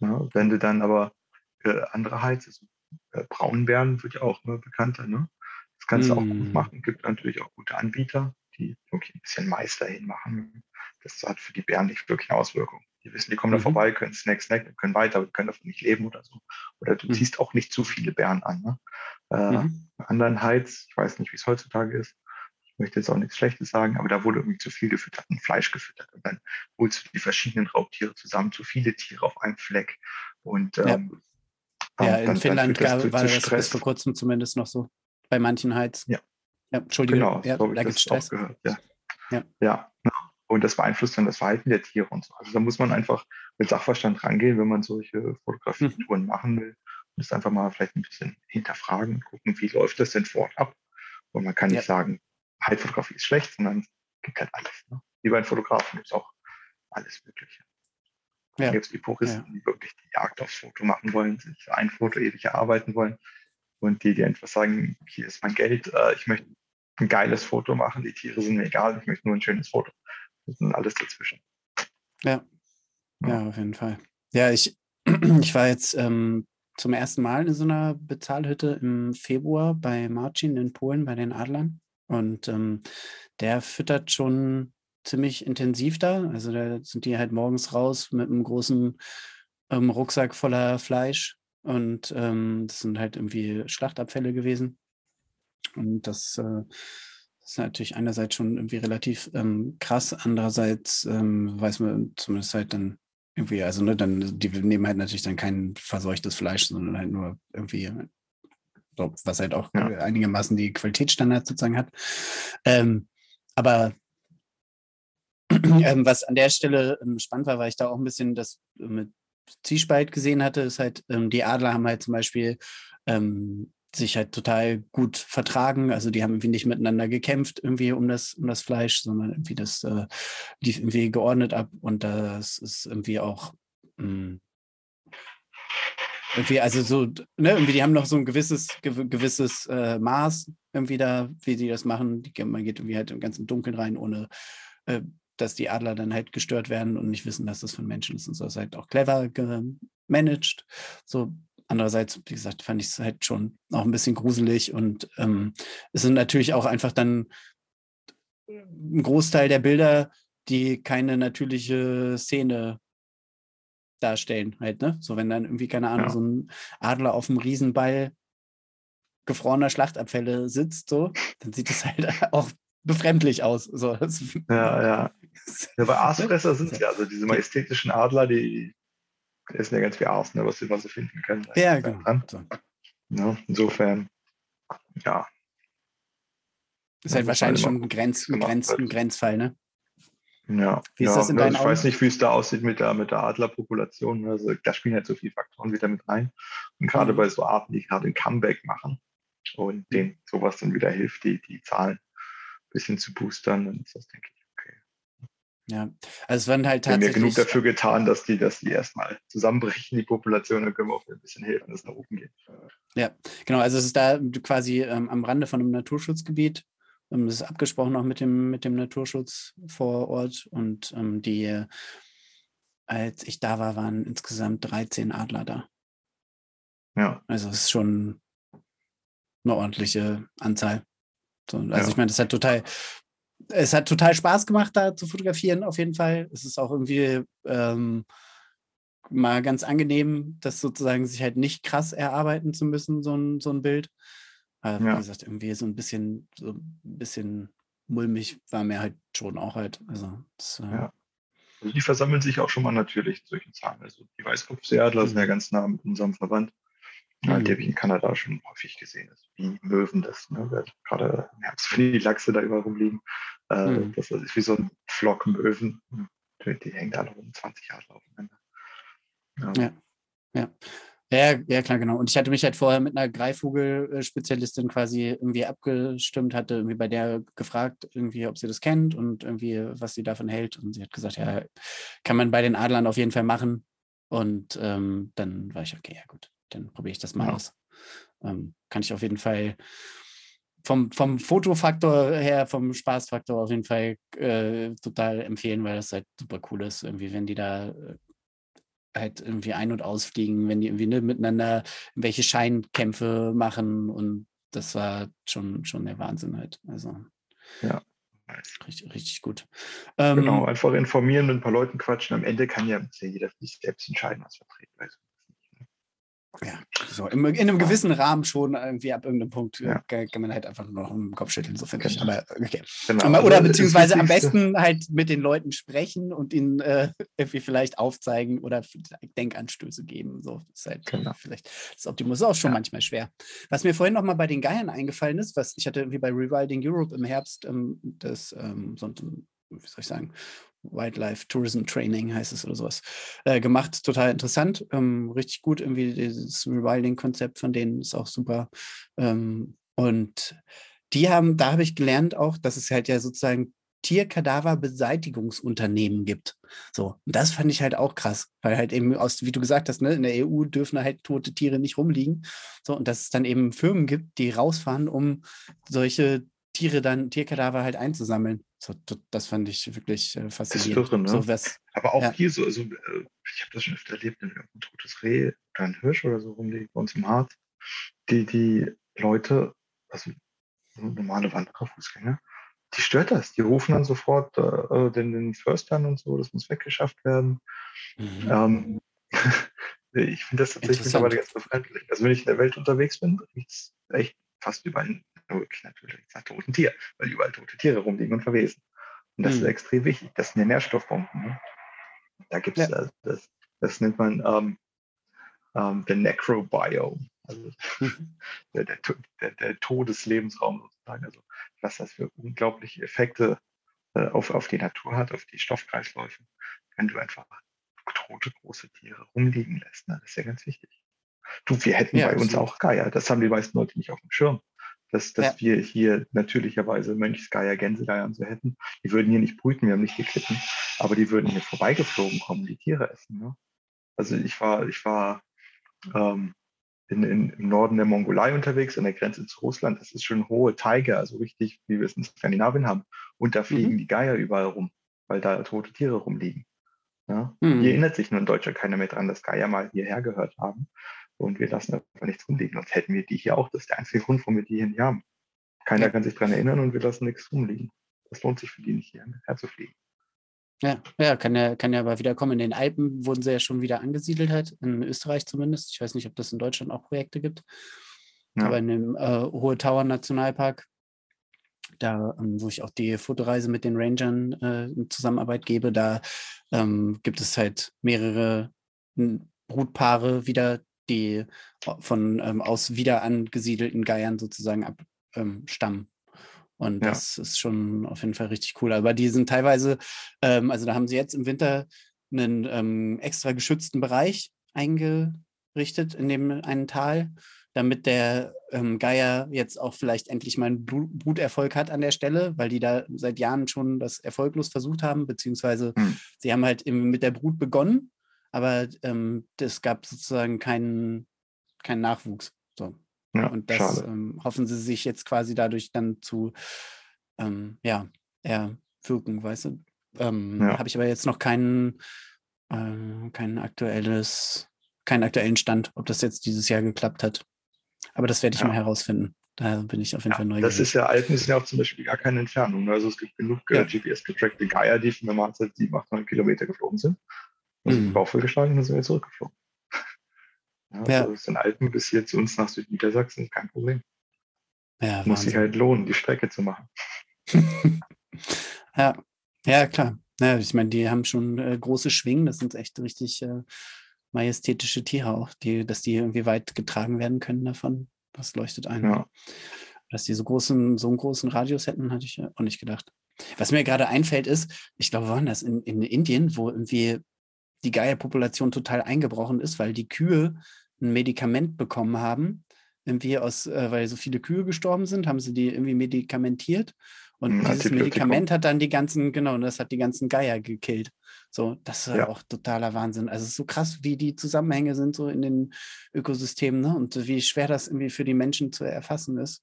Ja, wenn du dann aber äh, andere halt, also, äh, Braunbären wird ja auch immer bekannter, ne? Das kannst du auch gut hm. machen. Gibt natürlich auch gute Anbieter, die wirklich ein bisschen Mais dahin machen. Das hat für die Bären nicht wirklich eine Auswirkung. Die wissen, die kommen mhm. da vorbei, können Snack, Snack, können weiter, können davon nicht leben oder so. Oder du mhm. ziehst auch nicht zu viele Bären an. Ne? Äh, mhm. Anderen Heiz, ich weiß nicht, wie es heutzutage ist, ich möchte jetzt auch nichts Schlechtes sagen, aber da wurde irgendwie zu viel gefüttert und Fleisch gefüttert. Und dann holst du die verschiedenen Raubtiere zusammen, zu viele Tiere auf einem Fleck. Und ähm, ja. ja, in dann, Finnland dann das war das bis vor kurzem zumindest noch so bei manchen Heiz. Ja. ja Entschuldigung, genau, ja, so da gibt es Stress. Gehört, ja. Ja. ja. Und das beeinflusst dann das Verhalten der Tiere und so. Also da muss man einfach mit Sachverstand rangehen, wenn man solche Fotografietouren mhm. machen will. Und es einfach mal vielleicht ein bisschen hinterfragen und gucken, wie läuft das denn vor Ort ab. Und man kann nicht sagen, Heilfotografie ist schlecht, sondern es gibt halt alles. Ne? Wie bei den Fotografen gibt es auch alles Mögliche. Ja. Dann gibt es die Puristen, ja. die wirklich die Jagd aufs Foto machen wollen, sich ein Foto ewig erarbeiten wollen und die, die einfach sagen, hier ist mein Geld, äh, ich möchte ein geiles Foto machen, die Tiere sind mir egal, ich möchte nur ein schönes Foto. Ist alles dazwischen. Ja. ja, auf jeden Fall. Ja, ich, ich war jetzt ähm, zum ersten Mal in so einer Bezahlhütte im Februar bei Marcin in Polen bei den Adlern. Und ähm, der füttert schon ziemlich intensiv da. Also da sind die halt morgens raus mit einem großen ähm, Rucksack voller Fleisch und ähm, das sind halt irgendwie Schlachtabfälle gewesen. Und das, äh, das ist natürlich einerseits schon irgendwie relativ ähm, krass, andererseits ähm, weiß man zumindest halt dann irgendwie, also ne, dann, die nehmen halt natürlich dann kein verseuchtes Fleisch, sondern halt nur irgendwie, was halt auch ja. einigermaßen die Qualitätsstandards sozusagen hat. Ähm, aber ähm, was an der Stelle ähm, spannend war, weil ich da auch ein bisschen das mit Zwiespalt gesehen hatte, ist halt, ähm, die Adler haben halt zum Beispiel ähm, sich halt total gut vertragen. Also die haben irgendwie nicht miteinander gekämpft, irgendwie um das, um das Fleisch, sondern irgendwie das äh, lief irgendwie geordnet ab und das ist irgendwie auch mh, hm, irgendwie, also so, ne, irgendwie, die haben noch so ein gewisses, gewisses äh, Maß irgendwie da, wie die das machen. Die, man geht irgendwie halt im ganzen Dunkeln rein, ohne äh, dass die Adler dann halt gestört werden und nicht wissen, dass das von Menschen ist und so. Das ist halt auch clever gemanagt. So, andererseits, wie gesagt, fand ich es halt schon auch ein bisschen gruselig und ähm, es sind natürlich auch einfach dann ein Großteil der Bilder, die keine natürliche Szene darstellen, halt, ne? So, wenn dann irgendwie, keine Ahnung, ja. so ein Adler auf einem Riesenball gefrorener Schlachtabfälle sitzt, so, dann sieht es halt auch befremdlich aus. So, ja, ja. ja bei Aasfresser sind es ja, also diese majestätischen Adler, die essen ja ganz viel Aas, ne, was, sie, was sie finden können. Ja, genau. Ja, insofern, ja. Das ist halt wahrscheinlich schon ein, Grenz, ein, Grenz, ein Grenzfall, ne? Ja, wie ist ja, das in also ich Augen? weiß nicht, wie es da aussieht mit der, mit der Adlerpopulation. Also da spielen halt so viele Faktoren wieder mit rein. Und gerade mhm. bei so Arten, die gerade ein Comeback machen und denen sowas dann wieder hilft, die, die Zahlen bisschen zu boostern, dann ist das, denke ich. Ja, also es werden halt tatsächlich. Wir haben ja genug dafür getan, dass die, dass die erstmal zusammenbrechen, die Population, dann können wir auch ein bisschen helfen, dass es nach oben geht. Ja, genau. Also es ist da quasi ähm, am Rande von einem Naturschutzgebiet. Ähm, das ist abgesprochen auch mit dem, mit dem Naturschutz vor Ort und ähm, die, als ich da war, waren insgesamt 13 Adler da. Ja. Also es ist schon eine ordentliche Anzahl. So, also ja. ich meine, das hat total, es hat total Spaß gemacht, da zu fotografieren, auf jeden Fall. Es ist auch irgendwie ähm, mal ganz angenehm, das sozusagen sich halt nicht krass erarbeiten zu müssen, so ein, so ein Bild. Aber ja. wie gesagt, irgendwie so ein bisschen, so ein bisschen mulmig war mir halt schon auch halt. Also, das, äh, ja. also die versammeln sich auch schon mal natürlich in solchen Zahlen. Also die Weißkopfseeadler mhm. sind ja ganz nah mit unserem Verband. Ja, die habe ich in Kanada schon häufig gesehen, wie Möwen das, ne? gerade im Herbst, wenn die Lachse da überall rumliegen. Äh, mhm. Das ist wie so ein Flock Möwen. Die hängen da noch um 20 Jahre aufeinander. Ja. ja. ja. Ja, ja, klar, genau. Und ich hatte mich halt vorher mit einer Greifvogel-Spezialistin quasi irgendwie abgestimmt, hatte irgendwie bei der gefragt, irgendwie, ob sie das kennt und irgendwie, was sie davon hält. Und sie hat gesagt, ja, kann man bei den Adlern auf jeden Fall machen. Und ähm, dann war ich, okay, ja gut, dann probiere ich das mal ja. aus. Ähm, kann ich auf jeden Fall vom, vom Fotofaktor her, vom Spaßfaktor auf jeden Fall äh, total empfehlen, weil das halt super cool ist, irgendwie, wenn die da äh, halt irgendwie ein- und ausfliegen, wenn die irgendwie ne, miteinander welche Scheinkämpfe machen und das war schon, schon der Wahnsinn halt. Also ja. Richtig, richtig gut. Genau, ähm, einfach informieren, mit ein paar Leuten quatschen. Am Ende kann ja jeder sich selbst entscheiden, was vertreten ist. Ja, so in, in, einem gewissen Rahmen schon irgendwie ab irgendeinem Punkt ja. kann, man halt einfach nur noch im Kopf schütteln, so finde ich. Genau. Aber okay. Genau. Oder also, beziehungsweise am besten halt mit den Leuten sprechen und ihnen äh, irgendwie vielleicht aufzeigen oder Denkanstöße geben. So ist halt genau. vielleicht das Optimus ist auch schon ja. manchmal schwer. Was mir vorhin nochmal bei den Geiern eingefallen ist, was ich hatte irgendwie bei Rewilding Europe im Herbst ähm, das ähm, so ein wie soll ich sagen, Wildlife Tourism Training heißt es oder sowas, äh, gemacht. Total interessant, ähm, richtig gut. Irgendwie dieses Rewilding-Konzept von denen ist auch super. Ähm, und die haben, da habe ich gelernt auch, dass es halt ja sozusagen Tierkadaverbeseitigungsunternehmen gibt. So, das fand ich halt auch krass, weil halt eben aus, wie du gesagt hast, ne, in der EU dürfen halt tote Tiere nicht rumliegen. So, und dass es dann eben Firmen gibt, die rausfahren, um solche Tiere dann, Tierkadaver halt einzusammeln. So, das fand ich wirklich äh, faszinierend. Irre, ne? so, was, Aber auch ja. hier so, also, äh, ich habe das schon öfter erlebt, wenn ein totes Reh oder ein Hirsch oder so rumliegt bei uns im Harz, die, die Leute, also normale Wanderer, Fußgänger, die stört das. Die rufen dann sofort äh, äh den, den Förstern und so, das muss weggeschafft werden. Mhm. Ähm, ich finde das tatsächlich mittlerweile ganz befremdlich. Also wenn ich in der Welt unterwegs bin, es echt fast überall wirklich natürlich nach toten Tier, weil überall tote Tiere rumliegen und verwesen. Und das mhm. ist extrem wichtig. Das sind ja Nährstoffbomben. Ne? Da gibt es, ja. das, das, das, nennt man ähm, ähm, der Necrobiome, also der, der, der, der, Todeslebensraum sozusagen. Also was das für unglaubliche Effekte äh, auf, auf die Natur hat, auf die Stoffkreisläufe, wenn du einfach tote große Tiere rumliegen lässt. Ne? Das ist ja ganz wichtig. Du, wir hätten ja, bei uns auch Geier. Das haben die meisten Leute nicht auf dem Schirm dass, dass ja. wir hier natürlicherweise Mönchsgeier, Gänsegeier und so hätten. Die würden hier nicht brüten, wir haben nicht geklitten, aber die würden hier vorbeigeflogen kommen, die Tiere essen. Ne? Also ich war, ich war ähm, in, in, im Norden der Mongolei unterwegs, an der Grenze zu Russland. Das ist schon hohe Teige, also richtig, wie wir es in Skandinavien haben. Und da fliegen mhm. die Geier überall rum, weil da tote Tiere rumliegen. Ja? Mhm. Hier erinnert sich nur in Deutschland keiner mehr dran, dass Geier mal hierher gehört haben. Und wir lassen einfach nichts rumliegen. Sonst hätten wir die hier auch. Das ist der einzige Grund, warum wir die hier nicht haben. Keiner kann sich daran erinnern und wir lassen nichts rumliegen. Das lohnt sich für die nicht hierher zu fliegen. Ja, ja, kann ja, kann ja aber wieder kommen. In den Alpen wurden sie ja schon wieder angesiedelt, halt, in Österreich zumindest. Ich weiß nicht, ob das in Deutschland auch Projekte gibt. Ja. Aber in dem äh, Hohe Tauer Nationalpark, da, ähm, wo ich auch die Fotoreise mit den Rangern äh, in Zusammenarbeit gebe, da ähm, gibt es halt mehrere Brutpaare wieder, die von ähm, aus wieder angesiedelten Geiern sozusagen abstammen. Ähm, und ja. das ist schon auf jeden Fall richtig cool. Aber die sind teilweise, ähm, also da haben sie jetzt im Winter einen ähm, extra geschützten Bereich eingerichtet in dem einen Tal, damit der ähm, Geier jetzt auch vielleicht endlich mal einen Bruterfolg hat an der Stelle, weil die da seit Jahren schon das erfolglos versucht haben, beziehungsweise hm. sie haben halt mit der Brut begonnen aber ähm, es gab sozusagen keinen, keinen Nachwuchs. So. Ja, und das ähm, hoffen sie sich jetzt quasi dadurch dann zu ähm, ja, erwirken, weißt du? Ähm, ja. Habe ich aber jetzt noch keinen, äh, kein aktuelles, keinen aktuellen Stand, ob das jetzt dieses Jahr geklappt hat. Aber das werde ich ja. mal herausfinden. Da bin ich auf jeden Fall neugierig. Das ist ja, Alpen sind ja auch zum Beispiel gar keine Entfernung. Also es gibt genug äh, GPS-getrackte Geier, die von der Mahlzeit 700, 800 Kilometer geflogen sind. Also mhm. Bauch vollgeschlagen und dann sind wir zurückgeflogen. Ja, ja. Also aus den Alpen bis hier zu uns nach Südniedersachsen kein Problem. Ja, Muss sich halt lohnen, die Strecke zu machen. ja, ja, klar. Ja, ich meine, die haben schon äh, große Schwingen, das sind echt richtig äh, majestätische Tiere auch, die, dass die irgendwie weit getragen werden können davon. Das leuchtet ein. Ja. Dass die so, großen, so einen großen Radius hätten, hatte ich auch nicht gedacht. Was mir gerade einfällt ist, ich glaube, waren das in, in Indien, wo irgendwie die Geierpopulation total eingebrochen ist, weil die Kühe ein Medikament bekommen haben, irgendwie aus, äh, weil so viele Kühe gestorben sind, haben sie die irgendwie medikamentiert. Und Ein dieses Medikament hat dann die ganzen, genau, das hat die ganzen Geier gekillt. So, das ist Ja. auch totaler Wahnsinn. Also es ist so krass, wie die Zusammenhänge sind so in den Ökosystemen, ne? Und wie schwer das irgendwie für die Menschen zu erfassen ist.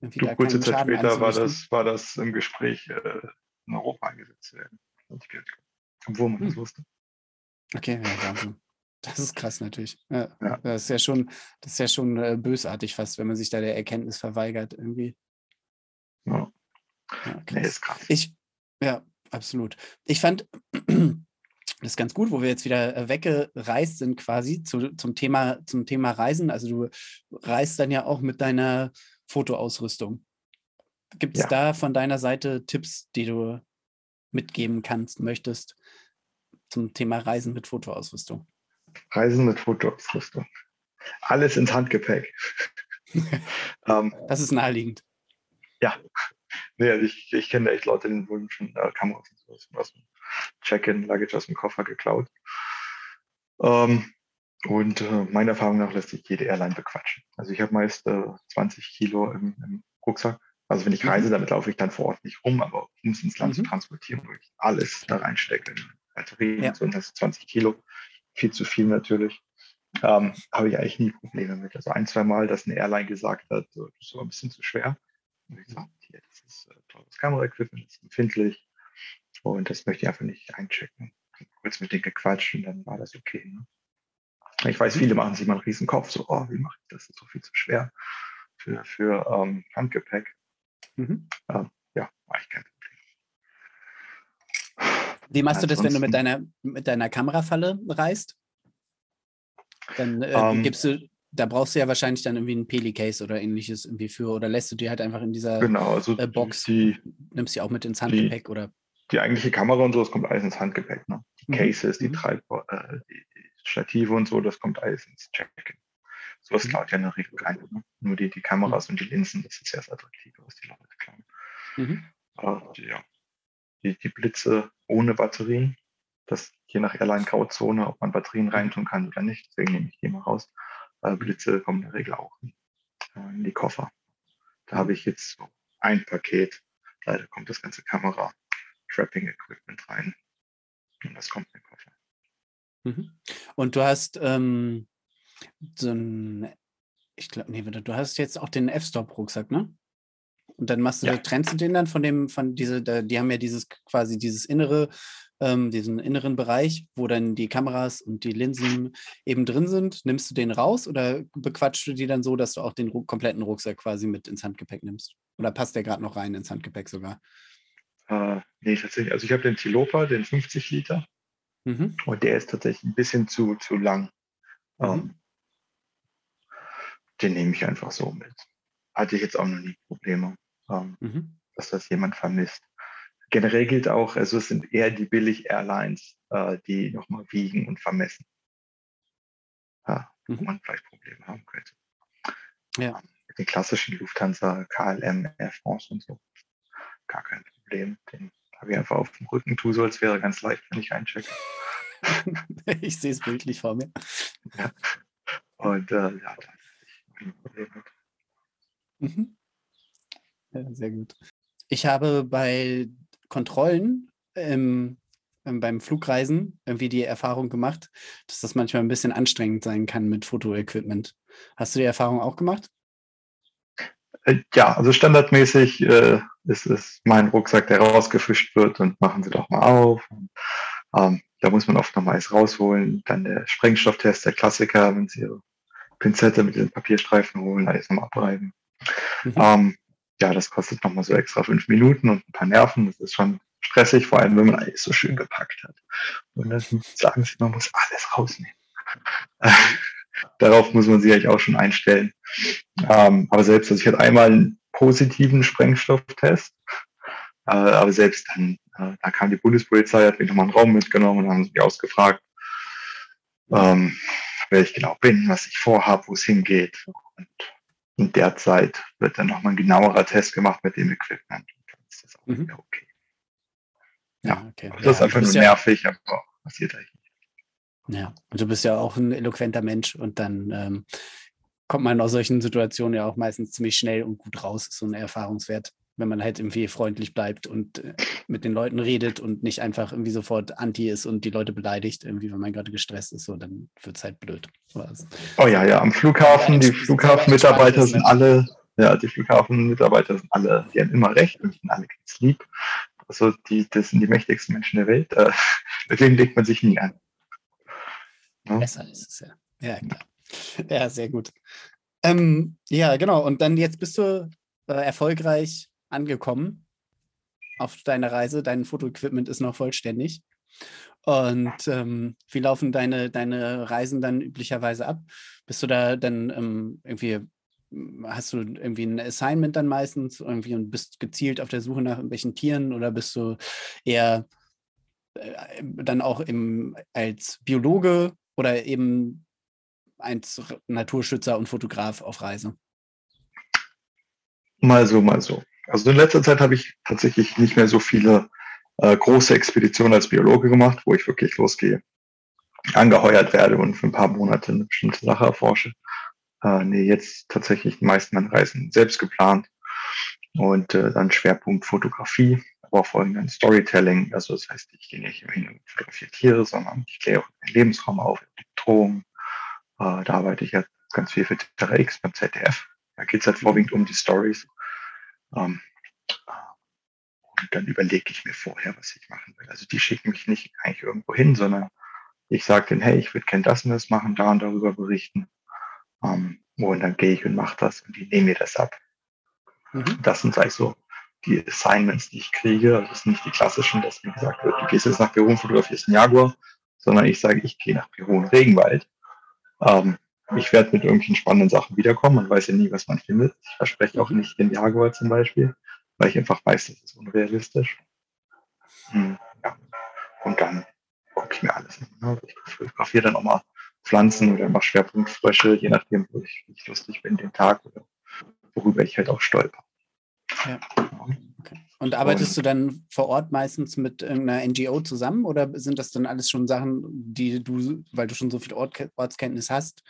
Du, kurze Zeit Schaden später war das, war das im Gespräch, äh, in Europa eingesetzt werden. Obwohl man das Hm. wusste. Okay, ja, Wahnsinn. Das ist krass natürlich. Ja, Ja. Das ist ja schon, das ist ja schon äh, bösartig fast, wenn man sich da der Erkenntnis verweigert irgendwie. Ja. Ja, Nee, ist krass. Ich, ja, absolut. Ich fand das ganz gut, wo wir jetzt wieder äh, weggereist sind quasi zu, zum, Thema, zum Thema Reisen. Also du reist dann ja auch mit deiner Fotoausrüstung. Gibt es da von deiner Seite Tipps, die du mitgeben kannst, möchtest zum Thema Reisen mit Fotoausrüstung? Reisen mit Fotoausrüstung. Alles ins Handgepäck. ähm, Das ist naheliegend. nee, also ich, ich kenne echt Leute, denen wurden schon äh, Kameras und sowas aus dem Check-in, Luggage aus dem Koffer geklaut. Ähm, und äh, meiner Erfahrung nach lässt sich jede Airline bequatschen. Also ich habe meist äh, 20 Kilo im, im Rucksack. Also wenn ich Mhm. reise, damit laufe ich dann vor Ort nicht rum, aber um es ins Land zu Mhm. transportieren, wo ich alles da reinstecke, in Batterien Ja. und das ist 20 Kilo, viel zu viel natürlich. Ähm, habe ich eigentlich nie Probleme mit. Also ein, zwei Mal, dass eine Airline gesagt hat, so, das ist aber ein bisschen zu schwer. Und ich gesagt, hier, das ist äh, teures Kameraequipment, das ist empfindlich und das möchte ich einfach nicht einchecken. Kurz mit denen gequatscht und dann war das okay. Ne? Ich weiß, viele machen sich mal einen riesen Kopf, so, oh, wie mache ich das? Das ist so viel zu schwer für, für ähm, Handgepäck. Mhm. Ja, war ich kein. Wie machst du das, wenn du mit deiner, mit deiner Kamerafalle reist? Dann äh, Ähm, gibst du, da brauchst du ja wahrscheinlich dann irgendwie einen Peli-Case oder ähnliches irgendwie für, oder lässt du die halt einfach in dieser Genau, also äh, Box, die, nimmst die auch mit ins Handgepäck oder? die eigentliche Kamera und so, das kommt alles ins Handgepäck. Ne? Die Mhm. Cases, die Mhm. Äh, die, die Stative und so, das kommt alles ins Check-in. Sowas Mhm. klaut ja in der Regel keiner. Ne? Nur die, die Kameras und die Linsen, das ist erst attraktiv, was die Leute klauen. Mhm. Aber die, ja, die, die Blitze ohne Batterien, das je nach Airline Grauzone, ob man Batterien reintun kann oder nicht, deswegen nehme ich die mal raus. Äh, Blitze kommen in der Regel auch in, äh, in die Koffer. Da habe ich jetzt so ein Paket, da kommt das ganze Kamera, Trapping Equipment rein. Und das kommt in den Koffer. Mhm. Und du hast ähm, so ein, ich glaube, nee, du hast jetzt auch den F-Stop-Rucksack, ne? Und dann machst du, Ja. trennst du den dann von dem, von diese, die haben ja dieses quasi dieses innere, ähm, diesen inneren Bereich, wo dann die Kameras und die Linsen eben drin sind. Nimmst du den raus oder bequatschst du die dann so, dass du auch den kompletten Rucksack quasi mit ins Handgepäck nimmst? Oder passt der gerade noch rein ins Handgepäck sogar? Äh, nee, tatsächlich. Also ich habe den Tilopa, den 50 Liter, Mhm. und der ist tatsächlich ein bisschen zu, zu lang. Mhm. Ähm, den nehme ich einfach so mit. Hatte ich jetzt auch noch nie Probleme, ähm, Mhm. dass das jemand vermisst. Generell gilt auch, also es sind eher die Billig-Airlines, äh, die nochmal wiegen und vermessen. Ja, wo Mhm. man vielleicht Probleme haben könnte. Ja. Ähm, Mit den klassischen Lufthansa, KLM, Air France und so. Gar kein Problem. Den habe ich einfach auf dem Rücken, tu so, als wäre ganz leicht, wenn ich einchecke. ich sehe es bildlich vor mir. Und äh, ja, da hatte ich kein Problem mit. Mhm. Ja, sehr gut. Ich habe bei Kontrollen ähm, beim Flugreisen irgendwie die Erfahrung gemacht, dass das manchmal ein bisschen anstrengend sein kann mit Fotoequipment. Hast du die Erfahrung auch gemacht? Äh, Ja, also standardmäßig äh, ist es mein Rucksack, der rausgefischt wird und machen Sie doch mal auf. Ähm, da muss man oft noch mal alles rausholen. Dann der Sprengstofftest, der Klassiker, wenn Sie Ihre Pinzette mit den Papierstreifen holen, alles nochmal abreiben. Mhm. Ähm, ja, das kostet nochmal so extra fünf Minuten und ein paar Nerven. Das ist schon stressig, vor allem wenn man alles so schön gepackt hat. Und dann sagen Sie, man muss alles rausnehmen. Darauf muss man sich eigentlich auch schon einstellen. Ähm, aber selbst, also ich hatte einmal einen positiven Sprengstofftest, äh, aber selbst dann, äh, da kam die Bundespolizei, hat mich nochmal einen Raum mitgenommen und haben mich ausgefragt, ähm, wer ich genau bin, was ich vorhabe, wo es hingeht. Und in der Zeit wird dann nochmal ein genauerer Test gemacht mit dem Equipment. ist das auch mhm. wieder okay. Ja, okay. das ja, ist einfach nur nervig, aber passiert eigentlich ja, und du bist ja auch ein eloquenter Mensch und dann ähm, kommt man aus solchen Situationen ja auch meistens ziemlich schnell und gut raus, ist so ein Erfahrungswert, wenn man halt irgendwie freundlich bleibt und äh, mit den Leuten redet und nicht einfach irgendwie sofort anti ist und die Leute beleidigt, irgendwie, wenn man gerade gestresst ist, so, dann wird es halt blöd. Oh ja, ja, am Flughafen, die Flughafenmitarbeiter sind alle, ja, die Flughafenmitarbeiter sind alle, die haben immer recht und sind alle ganz lieb. Also die, das sind die mächtigsten Menschen der Welt. Äh, deswegen legt man sich nie an. Ja. Besser ist es ja. Ja, klar. Ja, sehr gut. Ähm, ja, genau. Und dann jetzt bist du äh, erfolgreich angekommen auf deiner Reise. Dein Fotoequipment ist noch vollständig. Und ähm, wie laufen deine, deine Reisen dann üblicherweise ab? Bist du da dann ähm, irgendwie, hast du irgendwie ein Assignment dann meistens irgendwie und bist gezielt auf der Suche nach irgendwelchen Tieren oder bist du eher äh, dann auch im, als Biologe oder eben als Naturschützer und Fotograf auf Reise? Mal so, mal so. Also in letzter Zeit habe ich tatsächlich nicht mehr so viele äh, große Expeditionen als Biologe gemacht, wo ich wirklich losgehe, angeheuert werde und für ein paar Monate eine bestimmte Sache erforsche. Äh, nee, jetzt tatsächlich die meisten meiner Reisen selbst geplant und äh, dann Schwerpunkt Fotografie aber vor allem dann Storytelling. Also das heißt, ich gehe nicht hin und fotografiere Tiere, sondern ich kläre den Lebensraum auf, die Bedrohung. Äh, da arbeite ich ja ganz viel für Terra X beim ZDF. Da geht es halt vorwiegend um die Stories. Ähm, und dann überlege ich mir vorher, was ich machen will. Also die schicken mich nicht eigentlich irgendwo hin, sondern ich sage denen, hey, ich würde gerne das und das machen, da und darüber berichten. Ähm, und dann gehe ich und mache das und die nehmen mir das ab. Mhm. Das sind eigentlich so die Assignments, die ich kriege. Also das sind nicht die klassischen, dass mir gesagt wird, du gehst jetzt nach Peru und fotografierst einen Jaguar, sondern ich sage, ich gehe nach Peru und Regenwald. Ähm, ich werde mit irgendwelchen spannenden Sachen wiederkommen. Man weiß ja nie, was man findet. Ich verspreche auch nicht den Jaguar zum Beispiel, weil ich einfach weiß, das ist unrealistisch. Hm, ja. Und dann gucke ich mir alles an. Ne? Ich fotografiere dann auch mal Pflanzen oder mache Schwerpunktfrösche, je nachdem, wo ich, ich lustig bin den Tag oder worüber ich halt auch stolper. Ja. Und arbeitest und, du dann vor Ort meistens mit irgendeiner NGO zusammen oder sind das dann alles schon Sachen, die du, weil du schon so viel Ort, Ortskenntnis hast,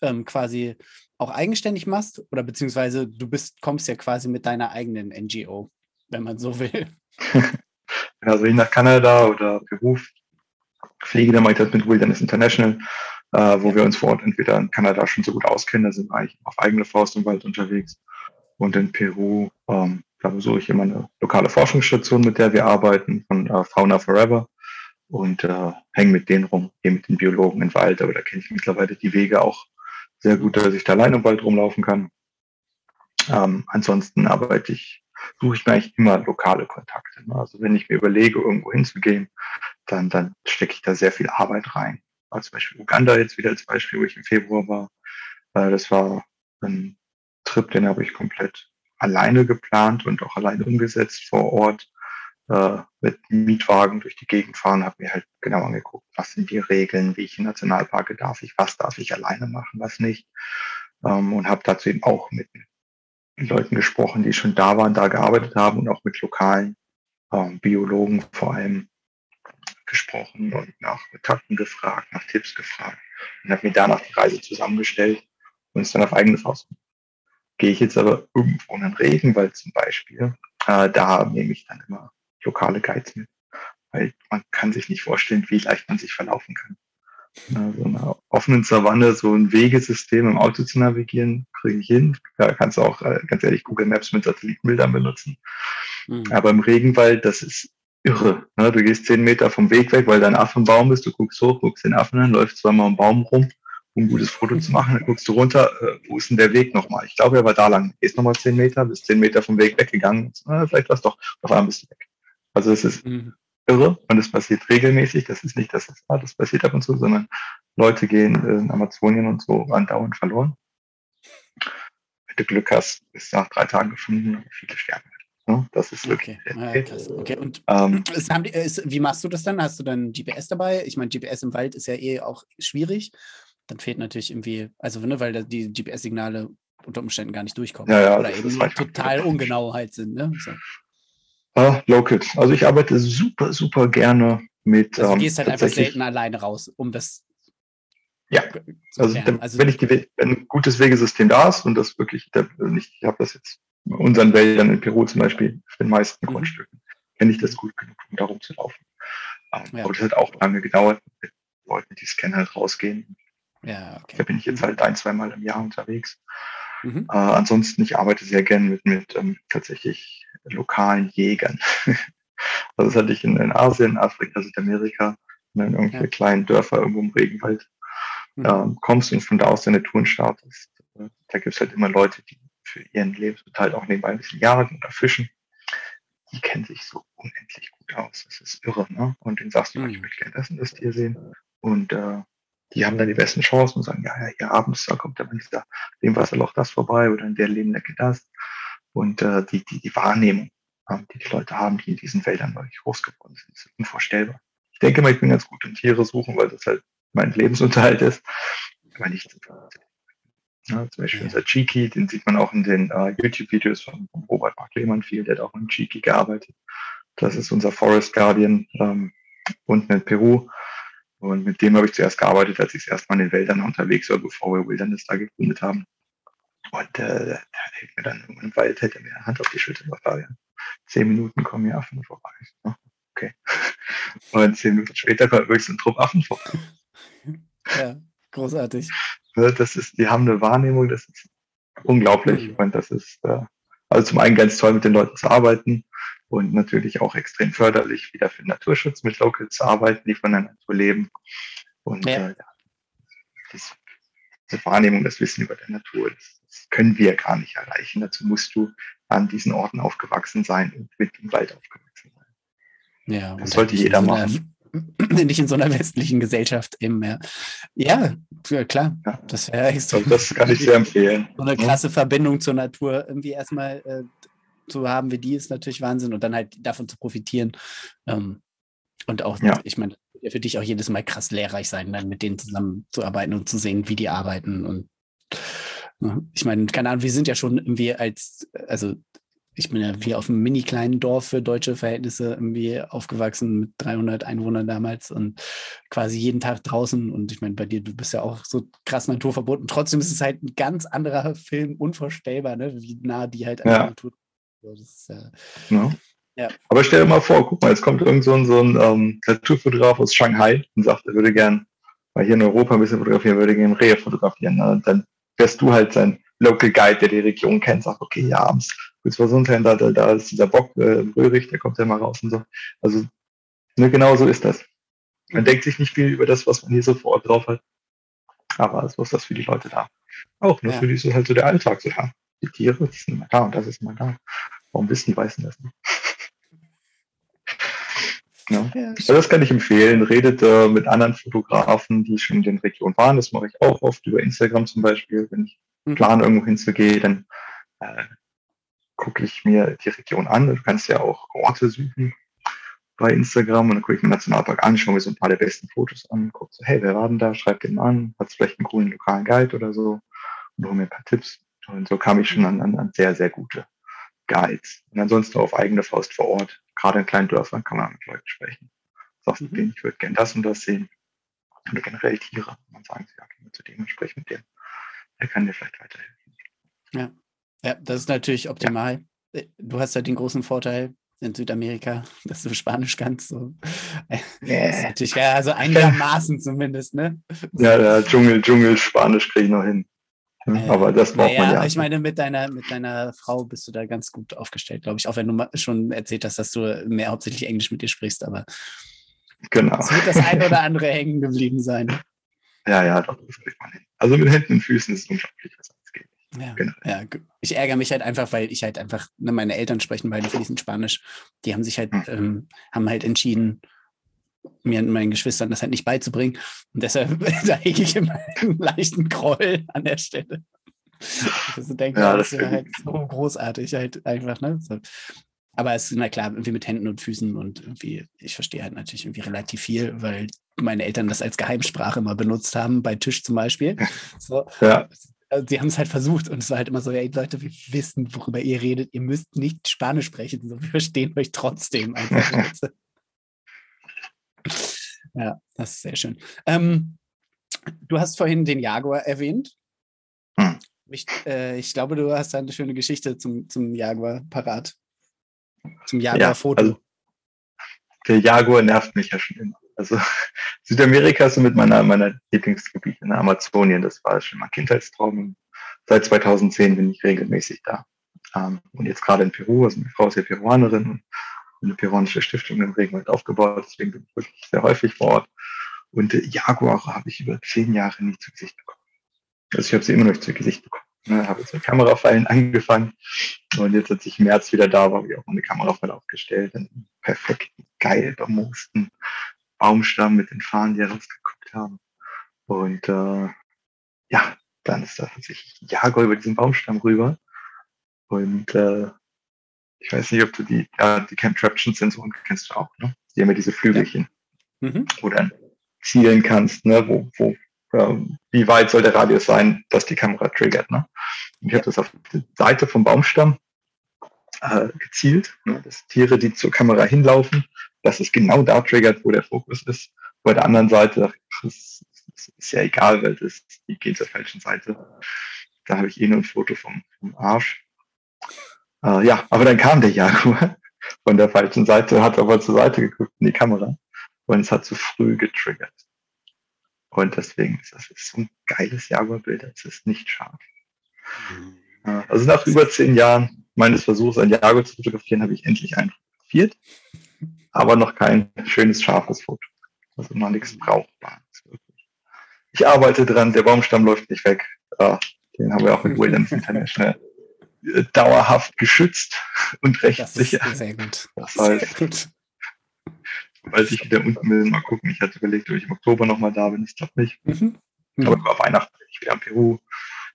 ähm, quasi auch eigenständig machst? Oder beziehungsweise du bist, kommst ja quasi mit deiner eigenen NGO, wenn man so will. also ich nach Kanada oder Beruf fliege, dann mache ich das mit Wilderness International, äh, wo wir uns vor Ort entweder in Kanada schon so gut auskennen, da sind wir eigentlich auf eigene Faust im Wald unterwegs und in Peru, ähm, da besuche ich immer eine lokale Forschungsstation, mit der wir arbeiten, von äh, Fauna Forever. Und äh, hänge mit denen rum, gehe mit den Biologen im Wald, aber da kenne ich mittlerweile die Wege auch sehr gut, dass ich da allein im Wald rumlaufen kann. Ähm, ansonsten arbeite ich, suche ich mir eigentlich immer lokale Kontakte. Ne? Also wenn ich mir überlege, irgendwo hinzugehen, dann, dann stecke ich da sehr viel Arbeit rein. Also zum Beispiel Uganda jetzt wieder als Beispiel, wo ich im Februar war. Äh, das war ein Trip, den habe ich komplett alleine geplant und auch alleine umgesetzt vor Ort. Äh, mit Mietwagen durch die Gegend fahren, habe mir halt genau angeguckt, was sind die Regeln, welche Nationalparke darf ich, was darf ich alleine machen, was nicht. Ähm, und habe dazu eben auch mit Leuten gesprochen, die schon da waren, da gearbeitet haben und auch mit lokalen ähm, Biologen vor allem gesprochen und nach Kontakten gefragt, nach Tipps gefragt und habe mir danach die Reise zusammengestellt und es dann auf eigene Faust Gehe ich jetzt aber irgendwo in den Regenwald zum Beispiel, äh, da nehme ich dann immer lokale Guides mit, weil man kann sich nicht vorstellen, wie leicht man sich verlaufen kann. Na, so einer offenen Savanne so ein Wegesystem im Auto zu navigieren, kriege ich hin. Da kannst du auch äh, ganz ehrlich Google Maps mit Satellitenbildern benutzen. Mhm. Aber im Regenwald, das ist irre. Ne? Du gehst zehn Meter vom Weg weg, weil da ein Affe im Baum bist, du guckst hoch, guckst den Affen an, läufst zweimal im Baum rum um ein gutes Foto zu machen. Dann guckst du runter, äh, wo ist denn der Weg nochmal? Ich glaube, er war da lang. Gehst nochmal zehn Meter, bist zehn Meter vom Weg weggegangen. Äh, vielleicht war es doch. Auf einmal bist du weg. Also es ist mhm. irre und es passiert regelmäßig. Das ist nicht, dass das, ah, das passiert ab und zu, sondern Leute gehen in Amazonien und so andauernd verloren. Wenn du Glück hast, bist du nach drei Tagen gefunden, viele sterben. Ja, das ist wirklich. Okay, ja, okay. und ähm, ist, ist, wie machst du das dann? Hast du dann GPS dabei? Ich meine, GPS im Wald ist ja eh auch schwierig dann fehlt natürlich irgendwie, also ne, weil die GPS-Signale unter Umständen gar nicht durchkommen. Ja, ja, oder eben total ungenau halt sind. Ne? So. Uh, Locals. Also ich arbeite super, super gerne mit. Also du ähm, gehst halt einfach selten alleine raus, um das. Ja, also, also, wenn, ich die, wenn ein gutes Wegesystem da ist und das wirklich, nicht, ich habe das jetzt bei unseren Wäldern in Peru zum Beispiel, auf den meisten mhm. Grundstücken, kenne ich das gut genug, um da rumzulaufen. Um, ähm, ja. Aber das hat auch lange gedauert, mit Leuten, die scannen halt rausgehen. Ja, okay. Da bin ich jetzt halt ein, zwei Mal im Jahr unterwegs. Mhm. Äh, ansonsten, ich arbeite sehr gern mit, mit ähm, tatsächlich lokalen Jägern. also das hatte ich in, in Asien, Afrika, Südamerika, in irgendwelche ja. kleinen Dörfer irgendwo im Regenwald mhm. ähm, kommst und von da aus deine Touren startest. Äh, da gibt es halt immer Leute, die für ihren Lebensunterhalt auch nebenbei ein bisschen jagen oder fischen. Die kennen sich so unendlich gut aus. Das ist irre, ne? Und den sagst du, mhm. ich möchte gerne das und das Tier sehen. Und äh, die haben dann die besten Chancen und sagen, ja, ja, hier abends, da kommt aber nicht da, dem Wasserloch das vorbei oder in der Lehmlecke das. Und äh, die, die, die Wahrnehmung, äh, die die Leute haben, die in diesen Wäldern wirklich groß geworden sind, ist unvorstellbar. Ich denke mal, ich bin ganz gut in Tiere suchen, weil das halt mein Lebensunterhalt ist, aber nicht ja, zum Beispiel unser Cheeky, den sieht man auch in den uh, YouTube-Videos von, von, Robert Mark Lehmann viel, der hat auch mit Cheeky gearbeitet. Das ist unser Forest Guardian ähm, unten in Peru. Und mit dem habe ich zuerst gearbeitet, als ich erstmal in den Wäldern unterwegs war, bevor wir Wilderness da gegründet haben. Und äh, da hält mir dann im Wald, hält er mir Hand auf die Schulter und Fabian, zehn Minuten kommen hier Affen vorbei. Oh, okay. Und zehn Minuten später kommt wirklich so ein Trupp Affen vorbei. Ja, großartig. Das ist, die haben eine Wahrnehmung, das ist unglaublich. Mhm. Und das ist, äh, also zum einen ganz toll, mit den Leuten zu arbeiten und natürlich auch extrem förderlich, wieder für den Naturschutz mit Locals zu arbeiten, die von der Natur leben. Und ja. äh, das, diese Wahrnehmung, das Wissen über die Natur, das, das, können wir gar nicht erreichen. Dazu musst du an diesen Orten aufgewachsen sein und mit dem Wald aufgewachsen sein. Ja, das sollte jeder so machen. nicht in so einer westlichen Gesellschaft eben mehr. Ja, klar. Ja. Das wäre also Das kann ich sehr empfehlen. So eine klasse Verbindung zur Natur irgendwie erstmal äh, zu haben wie die ist natürlich Wahnsinn und dann halt davon zu profitieren. Ähm, und auch, ja. ich meine, für dich auch jedes Mal krass lehrreich sein, dann mit denen zusammenzuarbeiten und zu sehen, wie die arbeiten. Und ne? ich meine, keine Ahnung, wir sind ja schon irgendwie als, also ich bin ja wie auf einem mini kleinen Dorf für deutsche Verhältnisse irgendwie aufgewachsen mit 300 Einwohnern damals und quasi jeden Tag draußen. Und ich meine, bei dir, du bist ja auch so krass naturverbunden. Trotzdem ist es halt ein ganz anderer Film, unvorstellbar, ne? wie nah die halt an ja. der Natur so, äh, ja. Ja. Aber stell dir mal vor, guck mal, jetzt kommt irgend so ein, so ein ähm, Naturfotograf aus Shanghai und sagt, er würde gern mal hier in Europa ein bisschen fotografieren, würde gerne Rehe fotografieren. Ne? Und dann wärst du halt sein Local Guide, der die Region kennt, sagt, okay, ja, abends du was sein, da, da, da ist dieser Bock, äh, Röhrig, der kommt ja mal raus und so. Also, ne, genau so ist das. Man denkt sich nicht viel über das, was man hier so vor Ort drauf hat. Aber so ist das für die Leute da. Auch, nur ja. für die ist halt so der Alltag so, ja die Tiere, die sind immer da und das ist immer da. Warum wissen die Weißen das nicht? ja. also das kann ich empfehlen. Redet äh, mit anderen Fotografen, die schon in den Regionen waren. Das mache ich auch oft über Instagram zum Beispiel. Wenn ich mhm. plane, irgendwo hinzugehen, dann äh, gucke ich mir die Region an. Du kannst ja auch Orte suchen bei Instagram und dann gucke ich mir den Nationalpark an, schaue mir so ein paar der besten Fotos an, gucke so, hey, wer war denn da? Schreib den an, hat vielleicht einen coolen lokalen Guide oder so und hole mir ein paar Tipps. Und so kam ich schon an, an, an sehr, sehr gute Guides. Und ansonsten auf eigene Faust vor Ort. Gerade in kleinen Dörfern kann man mit Leuten sprechen. Sagst du mhm. denen, ich würde gerne das und das sehen. Oder generell Tiere. Und dann sagen sie, ja, gehen wir zu dem und sprechen mit dem. Der kann dir vielleicht weiterhelfen. Ja, ja das ist natürlich optimal. Ja. Du hast ja den großen Vorteil, in Südamerika, dass du Spanisch kannst. So. Ist natürlich, ja, also einigermaßen zumindest, ne? Ja, der Dschungel, Dschungel, Spanisch kriege ich noch hin. Aber das braucht naja, man ja. Ich meine, mit deiner, mit deiner Frau bist du da ganz gut aufgestellt, glaube ich. Auch wenn du schon erzählt hast, dass du mehr hauptsächlich Englisch mit ihr sprichst, aber genau. es wird das eine oder andere hängen geblieben sein. Ja, ja, doch, das kriegt man hin. Also mit Händen und Füßen ist es unglaublich, was das geht. Ja, genau. ja, ich ärgere mich halt einfach, weil ich halt einfach, ne, meine Eltern sprechen beide fließend Spanisch. Die haben sich halt, hm. ähm, haben halt entschieden, mir und meinen Geschwistern das halt nicht beizubringen. Und deshalb da hege ich immer einen leichten Groll an der Stelle. Ich so denke, ja, das, wäre halt so großartig, halt einfach, ne? So. Aber es ist na klar, irgendwie mit Händen und Füßen und irgendwie, ich verstehe halt natürlich irgendwie relativ viel, weil meine Eltern das als Geheimsprache immer benutzt haben, bei Tisch zum Beispiel. So. Ja. äh, sie haben es halt versucht und es war halt immer so, ey Leute, wir wissen, worüber ihr redet. Ihr müsst nicht Spanisch sprechen, so, wir verstehen euch trotzdem. ja, das ist sehr schön. Ähm, du hast vorhin den Jaguar erwähnt. Hm. Ich, äh, ich, glaube, du hast eine schöne Geschichte zum, zum Jaguar parat. Zum Jaguar-Foto. Ja, also der Jaguar nervt mich ja schon immer. Also Südamerika ist so mit meiner, meiner Lieblingsgebiete, in ne? Amazonien, das war schon mein Kindheitstraum. Seit 2010 bin ich regelmäßig da. Ähm, und jetzt gerade in Peru, also meine Frau ist ja Peruanerin und eine peruanische Stiftung im Regenwald aufgebaut, deswegen bin ich wirklich sehr häufig vor Ort. Und äh, Jaguar habe ich über zehn Jahre nie zu Gesicht bekommen. Also ich habe sie immer noch nicht zu Gesicht bekommen. Ne, habe jetzt mit Kamerafallen angefangen und jetzt, als ich im März wieder da war, habe ich auch eine Kamerafalle aufgestellt, einen perfekten, geil bemoosten Baumstamm mit den Fahnen, die rausgeguckt haben. Und äh, ja, dann ist da tatsächlich Jaguar über diesen Baumstamm rüber. Und äh, ich weiß nicht, ob du die, ja, die Camp-Traction-Sensoren kennst du auch, ne? Die haben ja diese Flügelchen, ja. mhm. wo du dann zielen kannst, ne? wo, wo äh, wie weit soll der Radius sein, dass die Kamera triggert. Ne? Und ich habe das auf die Seite vom Baumstamm äh, gezielt, ne? dass Tiere, die zur Kamera hinlaufen, dass es genau da triggert, wo der Fokus ist. Bei der anderen Seite, ach, das, das ist ja egal, weil das, die geht zur falschen Seite. Da habe ich eh nur ein Foto vom, vom Arsch. Äh, ja, aber dann kam der Jaguar von der falschen Seite, hat aber zur Seite geguckt in die Kamera und es hat zu früh getriggert. Und deswegen ist das so ein geiles Jaguar-Bild, es ist nicht scharf. Mhm. Also nach über zehn Jahren meines Versuchs, ein Jaguar zu fotografieren, habe ich endlich einen fotografiert, aber noch kein schönes, scharfes Foto. Also noch nichts Brauchbares. Ich arbeite dran, der Baumstamm läuft nicht weg. Den haben wir auch mit Williams International äh, dauerhaft geschützt und rechtssicher. Das ist sehr gut. Das heißt, sehr gut. Als ich wieder unten will, mal gucken. Ich hatte überlegt, ob ich im Oktober nochmal da bin. Ich glaube nicht. Mhm. Mhm. Aber über Weihnachten bin ich wieder in Peru,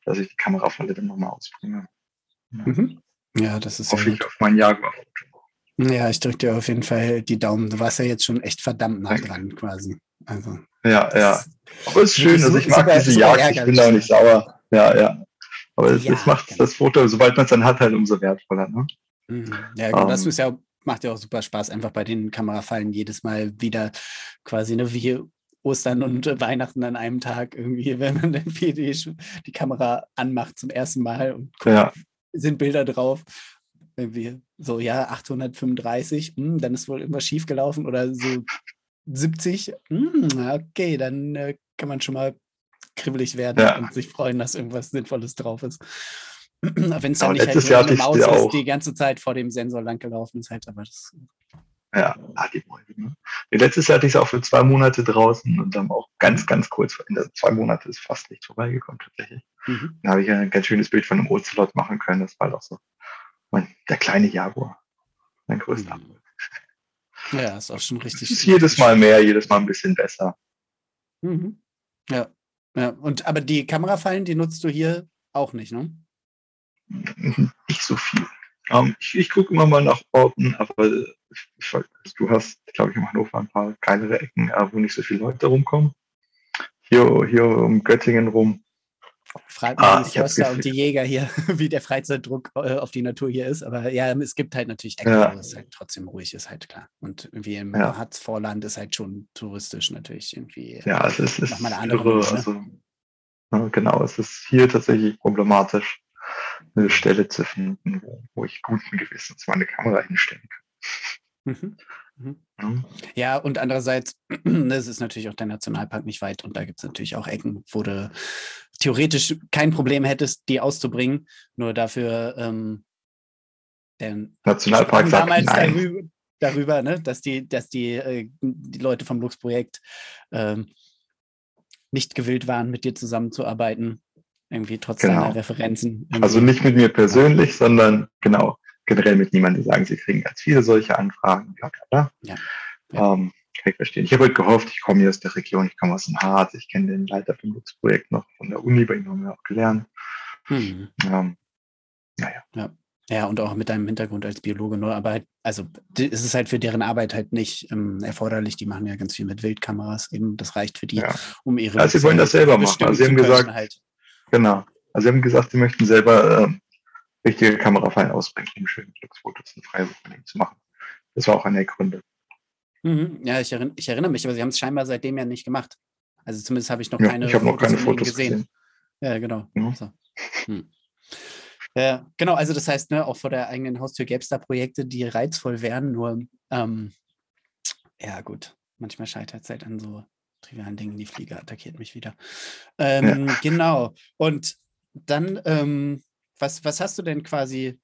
dass ich die Kamerafalle dann nochmal ausbringe. Ja. Mhm. ja, das ist Hoffe ich auf mein Jaguar. Ja, ich drücke dir auf jeden Fall die Daumen. Du warst ja jetzt schon echt verdammt nah dran, quasi. Also, ja, ja. Aber es ist schön, also ich mag diese Jagd, ich bin da auch nicht sauer. Ja, ja. Aber ja, es macht genau. das Foto, sobald man es dann hat, halt umso wertvoller. Ne? Mhm. Ja, gut, um, das ähm. ist ja macht ja auch super Spaß, einfach bei den Kamerafallen jedes Mal wieder quasi eine wie Ostern und Weihnachten an einem Tag irgendwie, wenn man dann die, die Kamera anmacht zum ersten Mal und guckt, ja. sind Bilder drauf. Irgendwie so, ja, 835, hm, dann ist wohl irgendwas schiefgelaufen oder so 70, hm, okay, dann äh, kann man schon mal kribbelig werden ja. und sich freuen, dass irgendwas Sinnvolles drauf ist. Wenn es dann nicht halt Jahr eine Maus ist, die ganze Zeit vor dem Sensor langgelaufen ist, halt, aber das. Ja, ah, die Mäuse, ne? Letztes Jahr hatte ich es auch für zwei Monate draußen und dann auch ganz, ganz kurz vor Ende. Zwei Monate ist fast nicht vorbeigekommen, tatsächlich. Mhm. Da habe ich ein ganz schönes Bild von einem Ocelot machen können. Das war doch so mein, der kleine Jaguar. Mein größter. Mhm. Ja, ist auch schon richtig. Ist jedes Mal mehr, jedes Mal ein bisschen besser. Mhm. Ja, ja. Und aber die Kamerafallen, die nutzt du hier auch nicht, ne? nicht so viel. Ähm, ich, ich gucke immer mal nach Orten, aber ich, du hast, glaube ich, in Hannover ein paar kleinere Ecken, äh, wo nicht so viele Leute rumkommen. Hier, hier um Göttingen rum. Fragt mal ah, die Förster und die Jäger hier, wie der Freizeitdruck äh, auf die Natur hier ist. Aber ja, es gibt halt natürlich Ecken, ja. wo es halt trotzdem ruhig ist, halt klar. Und irgendwie im ja. Harzvorland ist halt schon touristisch natürlich irgendwie. Ja, es ist, ist eine andere irre, Runde, ne? also, ja, genau, es ist hier tatsächlich problematisch eine Stelle zu finden, wo, wo ich guten Gewissens meine Kamera hinstellen kann. Mhm. Mhm. Ja. und andererseits, es ist natürlich auch der Nationalpark nicht weit und da gibt es natürlich auch Ecken, wo du theoretisch kein Problem hättest, die auszubringen, nur dafür ähm, der Nationalpark sagt damals nein. darüber, darüber ne, dass die, dass die, äh, die Leute vom Lux-Projekt ähm, nicht gewillt waren, mit dir zusammenzuarbeiten irgendwie trotz genau. deiner Referenzen. Irgendwie. Also nicht mit mir persönlich, sondern genau, generell mit niemandem, die sagen, sie kriegen ganz viele solche Anfragen, bla bla bla. Ja. Ähm, kann ich verstehen. Ich habe halt gehofft, ich komme hier aus der Region, ich komme aus dem Harz, ich kenne den Leiter vom Lux-Projekt noch von der Uni, bei ihm haben wir auch gelernt. Hm. Ähm, naja. Ja. Ja, und auch mit deinem Hintergrund als Biologe, nur aber halt, also es ist halt für deren Arbeit halt nicht ähm, erforderlich. Die machen ja ganz viel mit Wildkameras eben. Das reicht für die, ja. um ihre. Also sie wollen das selber machen. Also sie haben gesagt, halt. Genau. Also sie haben gesagt, sie möchten selber äh, richtige Kamerafallen ausbringen, um schöne Glücksfotos in Freiburg zu machen. Das war auch einer der Gründe. Mhm. Ja, ich, erinn, ich, erinnere mich, aber sie haben es scheinbar seitdem ja nicht gemacht. Also zumindest habe ich noch ja, keine, ich Fotos, noch keine Fotos gesehen. gesehen. Ja, genau. Mhm. So. Hm. Ja, genau, also das heißt, ne, auch vor der eigenen Haustür gäbe es da Projekte, die reizvoll wären, nur ähm, ja gut, manchmal scheitert es halt an so trivialen Dingen. Die Fliege attackiert mich wieder. Ähm, ja. Genau. Und dann, ähm, was, was hast du denn quasi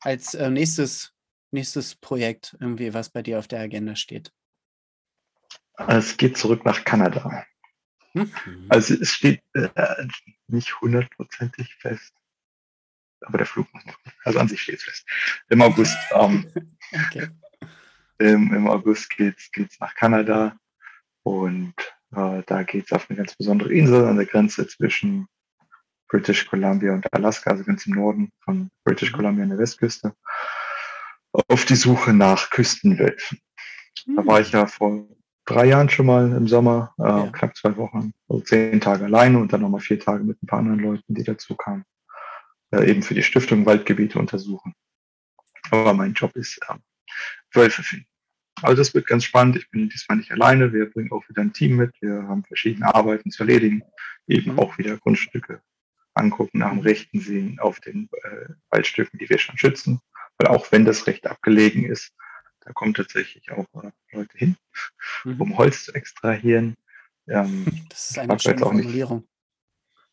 als äh, nächstes, nächstes Projekt, irgendwie, was bei dir auf der Agenda steht? Es geht zurück nach Kanada. Mhm. Also es steht äh, nicht hundertprozentig fest, aber der Flug muss noch. Also an sich steht es fest. Im August. Ähm, okay. im, Im August geht es nach Kanada und äh, da geht es auf eine ganz besondere Insel an der Grenze zwischen British Columbia und Alaska, also ganz im Norden von British mhm. Columbia an der Westküste, auf die Suche nach Küstenwölfen. Mhm. Da war ich ja vor drei Jahren schon mal im Sommer, äh, ja. knapp zwei Wochen, also zehn Tage alleine und dann nochmal vier Tage mit ein paar anderen Leuten, die dazu kamen, äh, eben für die Stiftung Waldgebiete untersuchen. Aber mein Job ist äh, Wölfe finden. Also das wird ganz spannend. Ich bin diesmal nicht alleine. Wir bringen auch wieder ein Team mit. Wir haben verschiedene Arbeiten zu erledigen. Eben mhm. auch wieder Grundstücke angucken, nach dem Rechten sehen auf den äh, Waldstücken, die wir schon schützen. Weil auch wenn das Recht abgelegen ist, da kommen tatsächlich auch äh, Leute hin, mhm. um Holz zu extrahieren. Ähm, das ist eine schöne Formulierung. Nicht,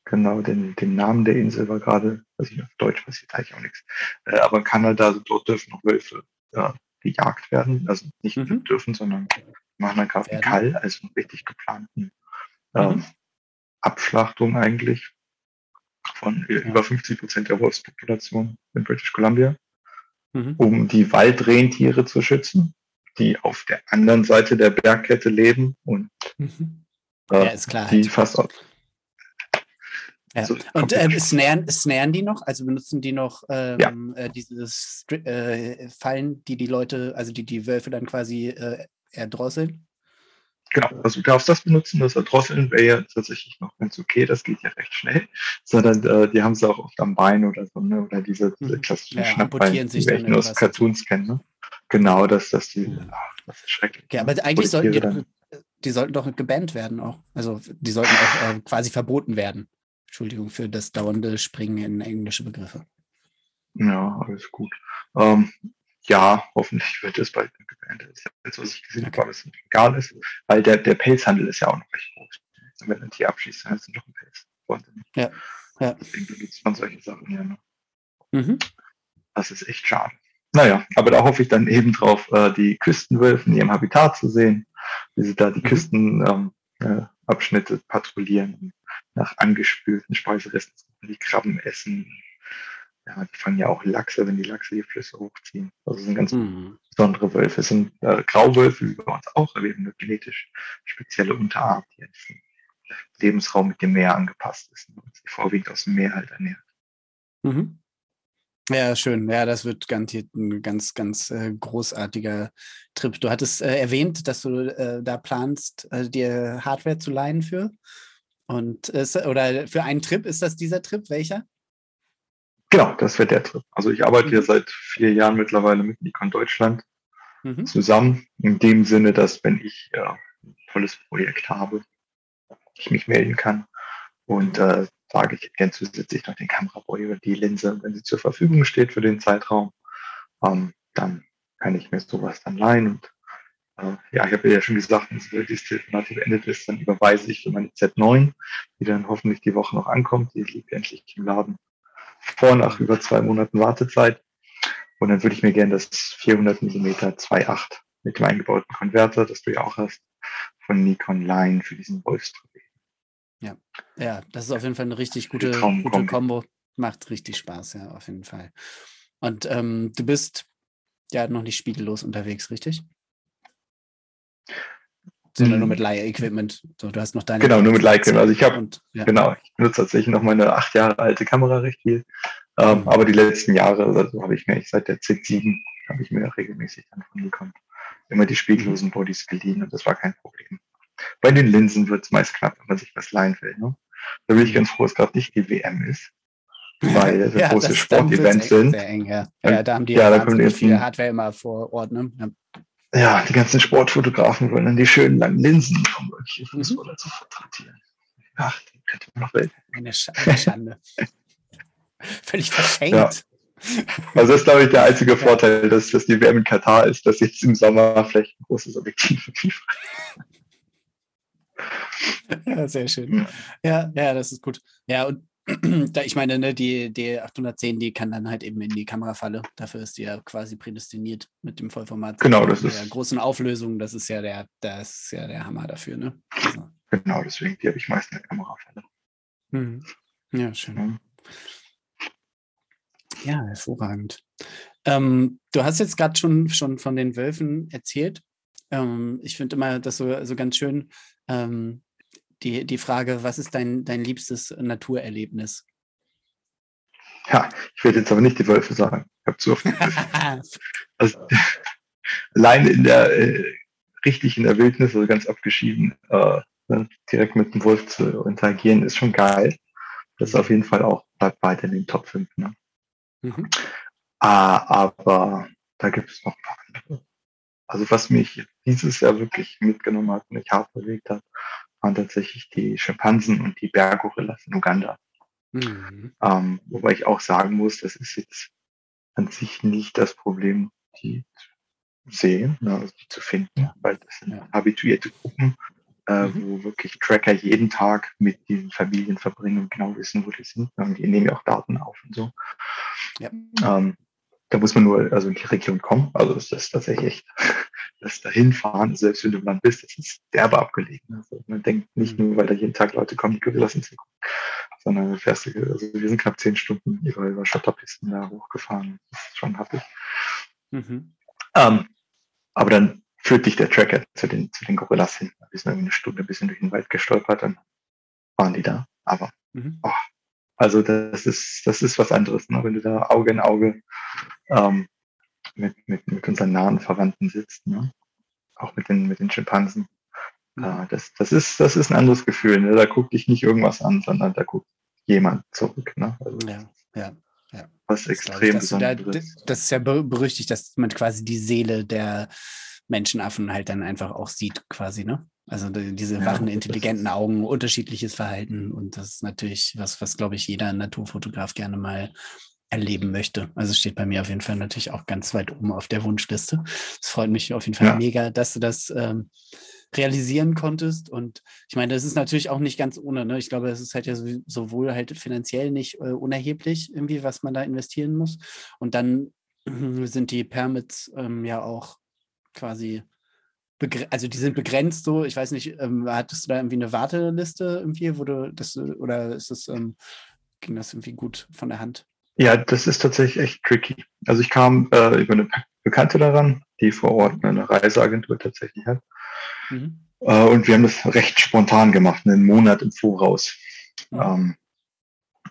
genau, den, den Namen der Insel war gerade, was ich auf Deutsch passiert eigentlich auch nichts. Äh, aber in Kanada, also dort dürfen noch Wölfe ja, gejagt werden. Also nicht mhm. dürfen, sondern machen dann gerade einen Kall, also einen richtig geplanten ähm, mhm. Abschlachtung eigentlich von ja. über 50 Prozent der Wolfspopulation in British Columbia, mhm. um die Waldrentiere zu schützen, die auf der anderen Seite der Bergkette leben und mhm. äh, ja, ist klar, die halt. fast ja. Also und äh, snaren, snaren die noch? Also benutzen die noch ähm, ja. äh, diese äh, Fallen, die die Leute, also die die Wölfe dann quasi äh, erdrosseln? Genau, also du darfst das benutzen, das Erdrosseln wäre ja tatsächlich noch ganz okay, das geht ja recht schnell, sondern äh, die haben es auch oft am Bein oder so, ne? oder diese, diese mhm. klassischen ja, Schnappbeine, die wir nur aus Cartoons kennen. Ne? Genau, dass das die, mhm. ach, das ist schrecklich. Okay, aber eigentlich sollten die, die sollten doch gebannt werden auch. Also die sollten auch äh, quasi verboten werden. Entschuldigung für das dauernde Springen in englische Begriffe. Ja, alles gut. Ähm, ja, hoffentlich wird es bald gebannt. Das was ich gesehen habe, was egal ist, weil der, der Pelzhandel ist ja auch noch recht groß. Wenn ein Tier abschießt, dann ist es noch ein Pelz. Ja. ja. Deswegen benutzt man solche Sachen ja noch. Mhm. Das ist echt schade. Naja, aber da hoffe ich dann eben drauf, äh, die Küstenwölfe in ihrem Habitat zu sehen, wie sie da die mhm. Küstenabschnitte ähm, äh, patrouillieren nach angespülten Speiseresten die Krabben essen. Ja, die fangen ja auch Lachse, wenn die Lachse die Flüsse hochziehen. Also sind ganz mhm. besondere Wölfe. Es sind äh, Grauwölfe wie bei uns auch, aber eben eine genetisch spezielle Unterart, die jetzt im Lebensraum mit dem Meer angepasst ist und sich vorwiegend aus dem Meer halt ernährt. Mhm. Ja, schön. Ja, das wird garantiert ein ganz, ganz äh, großartiger Trip. Du hattest äh, erwähnt, dass du äh, da planst, äh, dir Hardware zu leihen für. Und ist, oder für einen Trip ist das dieser Trip? Welcher? Genau, das wird der Trip. Also ich arbeite mhm. hier seit vier Jahren mittlerweile mit Nikon Deutschland mhm. zusammen. In dem Sinne, dass wenn ich ja, ein tolles Projekt habe, ich mich melden kann und äh, sage, ich hätte zusätzlich noch den Kameraboy oder die Linse, wenn sie zur Verfügung steht für den Zeitraum, ähm, dann kann ich mir sowas dann leihen und äh, ja, ich habe ja schon gesagt, wenn dieses Telefonat beendet ist, dann überweise ich für meine Z9, die dann hoffentlich die Woche noch ankommt. Die liegt endlich im Laden vor nach über zwei Monaten Wartezeit. Und dann würde ich mir gerne das 400 mm 2.8 mit dem eingebauten Konverter, das du ja auch hast, von Nikon Line für diesen Wolfstrip. Ja, ja, das ist auf jeden Fall eine richtig gute, gute Kombo. Macht richtig Spaß, ja, auf jeden Fall. Und ähm, du bist ja noch nicht spiegellos unterwegs, richtig? Sondern nur mit Leih-Equipment. So, du hast noch deine. Genau, nur mit Leih-Equipment. Also ich habe, ja. genau, ich benutze tatsächlich noch meine acht Jahre alte Kamera recht viel. Ähm, mhm. aber die letzten Jahre, also habe ich mir seit der Z7 habe ich mir regelmäßig dann von Nikon immer die spiegellosen Bodies geliehen und das war kein Problem. Bei den Linsen wird es meist knapp, wenn man sich was leihen will. Ne? Da bin ich ganz froh, dass gerade nicht die WM ist. weil ja, große Sportevents sind. Sehr eng, ja. ja, da haben die ja, ja da jetzt viel ein- Hardware immer vor Ort. Ne? Ja. Ja, die ganzen Sportfotografen wollen dann die schönen langen Linsen, um irgendwelche Mhm. Fußballer zu fotografieren. Ach, den könnte man noch Welt. Eine, Sch eine Schande. Völlig verschenkt. Ja. Also das ist, glaube ich, der einzige Vorteil, dass, dass die WM in Katar ist, dass jetzt im Sommer vielleicht ein großes Objektiv für FIFA Ja, sehr schön. Ja, ja, das ist gut. Ja, und da, ich meine, ne, die, die 810, die kann dann halt eben in die Kamerafalle. Dafür ist die ja quasi prädestiniert mit dem Vollformat. Genau, das der ist- großen Auflösung. Das ist ja der, das ist ja der Hammer dafür, ne? Also, Genau, deswegen die habe ich meist in der Kamerafälle. mhm. Ja, schön. Ja. Ja, hervorragend. Ähm, du hast jetzt gerade schon, schon von den Wölfen erzählt. Ähm, ich finde immer das so, so ganz schön, ähm, die, die Frage, was ist dein, dein liebstes Naturerlebnis? Ja, ich werde jetzt aber nicht die Wölfe sagen. Ich habe zu oft also, allein in der äh, richtig in der Wildnis, also ganz abgeschieden, äh, ne, direkt mit dem Wolf zu interagieren, ist schon geil. Das ist auf jeden Fall auch bleibt weiter in den Top 5. Ne? Mhm. Ah, aber da gibt es noch ein paar andere. Also was mich dieses Jahr wirklich mitgenommen hat und ich hart bewegt hat, waren tatsächlich die Schimpansen und die Berggorillas in Uganda. Mhm. Ähm, wobei ich auch sagen muss, das ist jetzt an sich nicht das Problem, die zu sehen, ne, also die zu finden, weil das sind Ja. habituierte Gruppen, äh, Mhm. wo wirklich Tracker jeden Tag mit diesen Familien verbringen und genau wissen, wo die sind. Und die nehmen ja auch Daten auf und so. Ja. Ähm, da muss man nur also in die Region kommen. Also das ist tatsächlich echt, das dahin fahren, selbst wenn du im Land bist, das ist derbe abgelegen. Also man denkt nicht Mhm. nur, weil da jeden Tag Leute kommen, die Gorillas hinzugucken, sondern du fährst, also wir sind knapp zehn Stunden über, über Schotterpisten da hochgefahren. Das ist schon happig. Mhm. Ähm, aber dann führt dich der Tracker zu den, zu den Gorillas hin. Wir sind irgendwie eine Stunde ein bisschen durch den Wald gestolpert, dann waren die da. Aber Mhm. also das ist, das ist was anderes, ne? wenn du da Auge in Auge ähm, mit, mit, mit unseren nahen Verwandten sitzt, ne? auch mit den, mit den Schimpansen. Mhm. Äh, das, das, ist, das ist ein anderes Gefühl. Ne? Da guckt dich nicht irgendwas an, sondern da guckt jemand zurück. Ne? Also Ja, ja. was Das glaube ich, extrem dass du da, das ist ja ber- berüchtigt, dass man quasi die Seele der Menschenaffen halt dann einfach auch sieht, quasi, ne? Also die- diese Ja, wachen, das intelligenten Augen, unterschiedliches Verhalten und das ist natürlich was, was glaube ich jeder Naturfotograf gerne mal erleben möchte. Also es steht bei mir auf jeden Fall natürlich auch ganz weit oben auf der Wunschliste. Es freut mich auf jeden Fall Ja. mega, dass du das ähm, realisieren konntest. Und ich meine, das ist natürlich auch nicht ganz ohne. Ne? Ich glaube, es ist halt ja so- sowohl halt finanziell nicht äh, unerheblich, irgendwie, was man da investieren muss. Und dann sind die Permits ähm, ja auch quasi, also die sind begrenzt so. Ich weiß nicht, ähm, hattest du da irgendwie eine Warteliste irgendwie, wo du das, oder ist das, ähm, ging das irgendwie gut von der Hand? Ja, das ist tatsächlich echt tricky. Also ich kam äh, über eine Bekannte daran, die vor Ort eine Reiseagentur tatsächlich hat. Mhm. Äh, und wir haben das recht spontan gemacht, einen Monat im Voraus. Mhm. Ähm,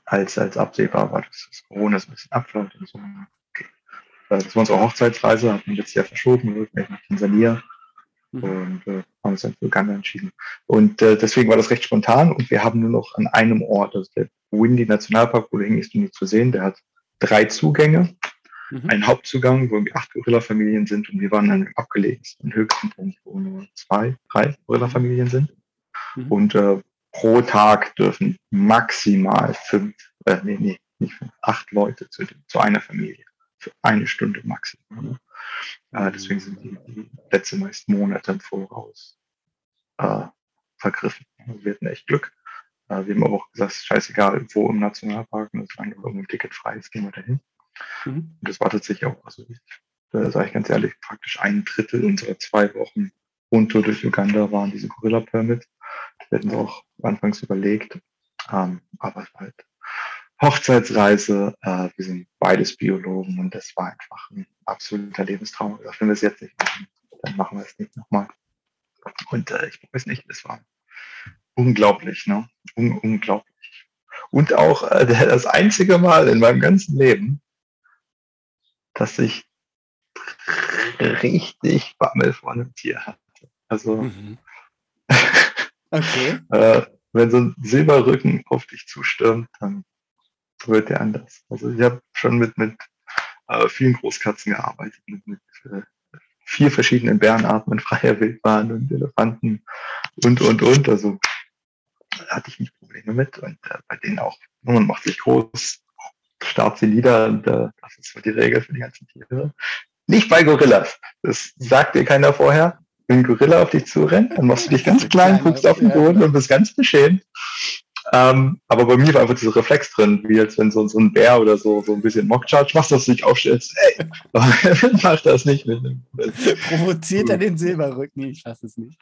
als, als absehbar war, dass das Corona so ein bisschen abläuft und so. Äh, das war unsere Hochzeitsreise, hatten wir letztes Jahr verschoben, wir wollten eigentlich nach Tansania. Und äh, haben uns dann für Uganda entschieden. Und äh, deswegen war das recht spontan und wir haben nur noch an einem Ort, also der Windy Nationalpark, wo du hingehst, um die zu sehen, der hat drei Zugänge, Mhm. einen Hauptzugang, wo irgendwie acht Gorilla-Familien sind und wir waren dann im abgelegensten, höchsten Punkt, wo nur zwei, drei Gorilla-Familien sind. Mhm. Und äh, pro Tag dürfen maximal fünf, äh, nee, nee, nicht fünf, acht Leute zu, zu einer Familie. Für eine Stunde maximal. Ne? Äh, deswegen sind die, die Plätze meist Monate im Voraus äh, vergriffen. Wir hatten echt Glück. Äh, wir haben aber auch gesagt, scheißegal, wo im Nationalpark, und solange irgendwo ein Ticket frei ist, gehen wir dahin. Mhm. Und das war tatsächlich auch, also da sage ich ganz ehrlich, praktisch ein Drittel unserer zwei Wochen Rundtour durch Uganda waren diese Gorilla-Permits. Wir hatten auch anfangs überlegt, ähm, aber es halt Hochzeitsreise, äh, wir sind beides Biologen und das war einfach ein absoluter Lebenstraum. Also wenn wir es jetzt nicht machen, dann machen wir es nicht nochmal. Und äh, ich weiß nicht, es war unglaublich, ne? Un unglaublich. Und auch äh, das einzige Mal in meinem ganzen Leben, dass ich richtig Bammel vor einem Tier hatte. Also, Mhm. Okay. äh, wenn so ein Silberrücken auf dich zustürmt, dann wird der anders. Also ich habe schon mit, mit äh, vielen Großkatzen gearbeitet, mit, mit äh, vier verschiedenen Bärenarten in freier Wildbahn und Elefanten und, und, und. Also da hatte ich nicht Probleme mit und äh, bei denen auch. Man macht sich groß, starrt sie nieder und äh, das ist so die Regel für die ganzen Tiere. Nicht bei Gorillas. Das sagt dir keiner vorher. Wenn ein Gorilla auf dich zurennt, dann machst du dich ganz klein, guckst auf den Boden und bist ganz beschämt. Ähm, aber bei mir war einfach dieser Reflex drin, wie als wenn so, so ein Bär oder so, so ein bisschen Mockcharge machst, dass du dich aufstellst. Ey, mach das nicht mit dem. Provoziert er den Silberrücken? Ich fasse es nicht.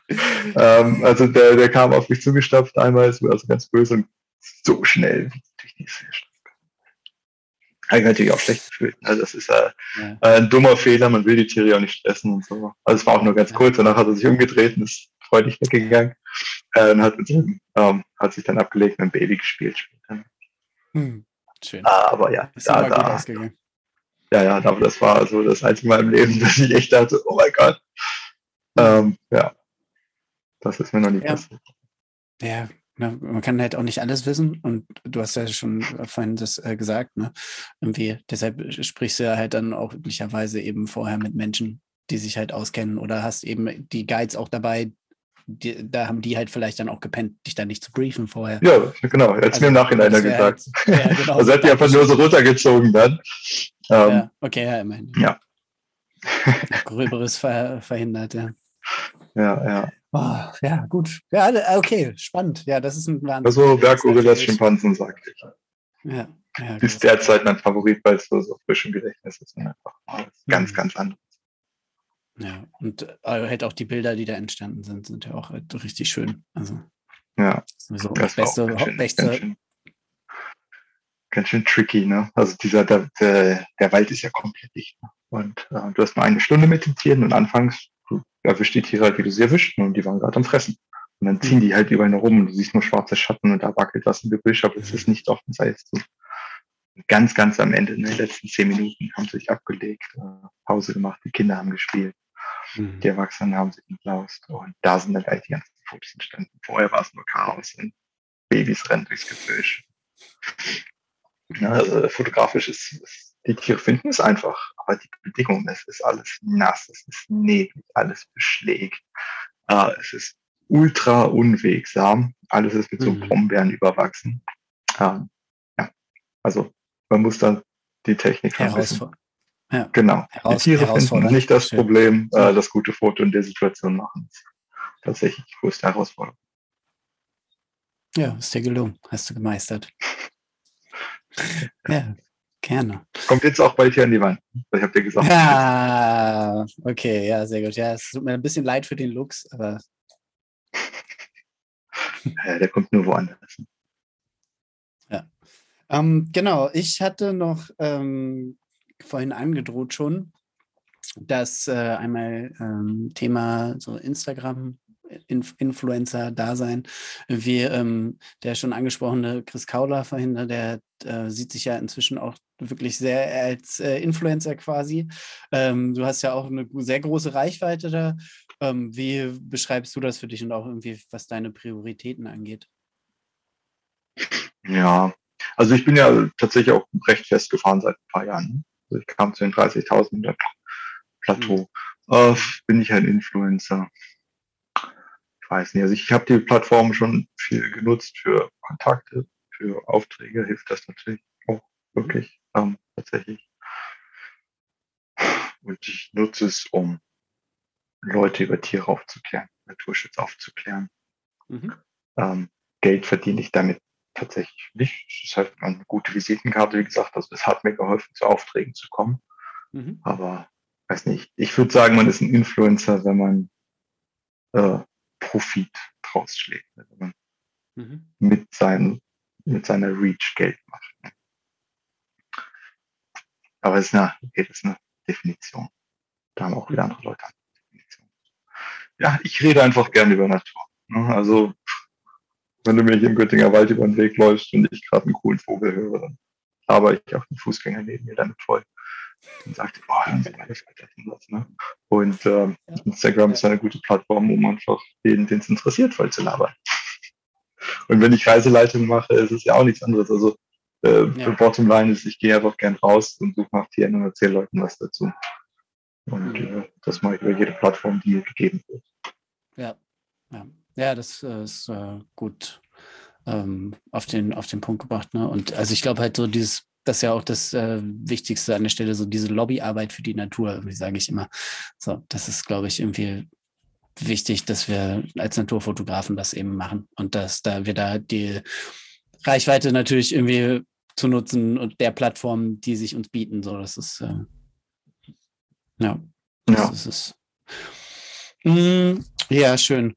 Ähm, also der, der kam auf mich zugestapft einmal, ist also ganz böse und so schnell durch die habe ich natürlich auch schlecht gefühlt. Also das ist äh, ja. ein dummer Fehler, man will die Tiere ja auch nicht stressen und so. Also es war auch nur ganz kurz, danach hat er sich umgedreht und ist freudig weggegangen. Äh, und hat, ähm, hat sich dann abgelegt und ein Baby gespielt später. Hm, schön. Aber ja, ist da, da, ja, ja, aber das war also das einzige Mal im Leben, dass ich echt dachte, oh mein Gott. Ähm, ja, das ist mir noch nicht ja. passiert. Ja? Man kann halt auch nicht alles wissen und du hast ja schon vorhin das äh, gesagt, ne? Irgendwie, deshalb sprichst du ja halt dann auch üblicherweise eben vorher mit Menschen, die sich halt auskennen oder hast eben die Guides auch dabei, die, da haben die halt vielleicht dann auch gepennt, dich da nicht zu briefen vorher. Ja, genau, jetzt also, mir im Nachhinein gesagt. Halt, ja, genau, also hat die einfach nur so runtergezogen dann. Ähm, ja, okay, ja, immerhin. Ja. Gröberes ver verhindert, ja. Ja, ja. Oh, ja, gut. Ja, okay, spannend. Ja, das ist ein Wahnsinn. Also Berggorillas, Schimpansen, sagte ich. Ja. ja ist derzeit mein Favorit, weil es so, so frisch im Gedächtnis ist und einfach ganz, mhm. ganz anders. Ja, und äh, halt auch die Bilder, die da entstanden sind, sind ja auch halt richtig schön. Also, ja, so das beste, ganz schön, beste ganz schön, ganz schön, tricky, ne? Also dieser, der, der, der Wald ist ja komplett dicht. Ne? Und äh, du hast nur eine Stunde mit den Tieren und anfangs erwischt die Tiere halt, wie du sie erwischt, und die waren gerade am Fressen. Und dann ziehen die halt überall rum und du siehst nur schwarze Schatten und da wackelt was im Gebüsch, aber es ist nicht offen, sei es so. Ganz, ganz am Ende, in den letzten zehn Minuten, haben sie sich abgelegt, äh, Pause gemacht, die Kinder haben gespielt, mhm. die Erwachsenen haben sich entlaust und da sind dann halt die ganzen Fotos entstanden. Vorher war es nur Chaos und Babys rennen durchs Gebüsch. Ja, also fotografisch ist, ist die Tiere finden es einfach, aber die Bedingungen, es ist alles nass, es ist neblig, alles beschlägt, äh, es ist ultra unwegsam, alles ist mit mhm. so Brombeeren überwachsen. Ähm, ja, also man muss dann die Technik wissen. Ja. Genau. die Tiere finden nicht das Problem, äh, das gute Foto in der Situation machen. Tatsächlich die größte Herausforderung. Ja, ist dir gelungen. Hast du gemeistert. ja. Gerne. Kommt jetzt auch bald hier an die Wand. Ich habe dir gesagt. Ja, okay, ja, sehr gut. Ja, es tut mir ein bisschen leid für den Lux, aber. ja, der kommt nur woanders. Ja. Ähm, genau, ich hatte noch ähm, vorhin angedroht schon, dass äh, einmal ähm, Thema so Instagram Inf Influencer-Dasein. Wie ähm, der schon angesprochene Chris Kauler vorhin, ne, der äh, sieht sich ja inzwischen auch wirklich sehr als äh, Influencer quasi. Ähm, du hast ja auch eine sehr große Reichweite da. Ähm, wie beschreibst du das für dich und auch irgendwie, was deine Prioritäten angeht? Ja, also ich bin ja tatsächlich auch recht festgefahren seit ein paar Jahren. Also ich kam zu den 30.000 Plateau. Mhm. Äh, bin ich ein Influencer? weiß nicht. Also ich habe die Plattform schon viel genutzt für Kontakte, für Aufträge, hilft das natürlich auch wirklich ähm, tatsächlich. Und ich nutze es, um Leute über Tiere aufzuklären, Naturschutz aufzuklären. Mhm. Ähm, Geld verdiene ich damit tatsächlich nicht. Es ist halt eine gute Visitenkarte, wie gesagt. Also es hat mir geholfen, zu Aufträgen zu kommen. Mhm. Aber weiß nicht. Ich würde sagen, man ist ein Influencer, wenn man äh, Profit draus schlägt, wenn man mhm. mit, seinem, mit seiner Reach Geld macht. Ne? Aber es ist eine, okay, das ist eine Definition. Da haben auch wieder andere Leute eine Definition. Ja, ich rede einfach gerne über Natur. Ne? Also, wenn du mir hier im Göttinger Wald über den Weg läufst und ich gerade einen coolen Vogel höre, dann laber ich auch den Fußgänger neben mir damit voll und sagt, boah, hören Sie mal das. Ne? Und ähm, ja. Instagram ist eine gute Plattform, um einfach jeden, den es interessiert, voll zu labern. Und wenn ich Reiseleitung mache, ist es ja auch nichts anderes. Also äh, ja. Bottomline ist, ich gehe einfach gern raus und suche nach Tieren und erzähle Leuten was dazu. Und mhm. äh, das mache ich über jede Plattform, die gegeben wird. Ja, ja. Ja das äh, ist äh, gut ähm, auf, den, auf den Punkt gebracht. Ne? Und also ich glaube halt so dieses, das ist ja auch das äh, Wichtigste an der Stelle, so diese Lobbyarbeit für die Natur, wie sage ich immer. So, das ist, glaube ich, irgendwie wichtig, dass wir als Naturfotografen das eben machen und dass da wir da die Reichweite natürlich irgendwie zu nutzen und der Plattform, die sich uns bieten. So, das ist äh, ja, das ja. ist es. Mm, ja, schön.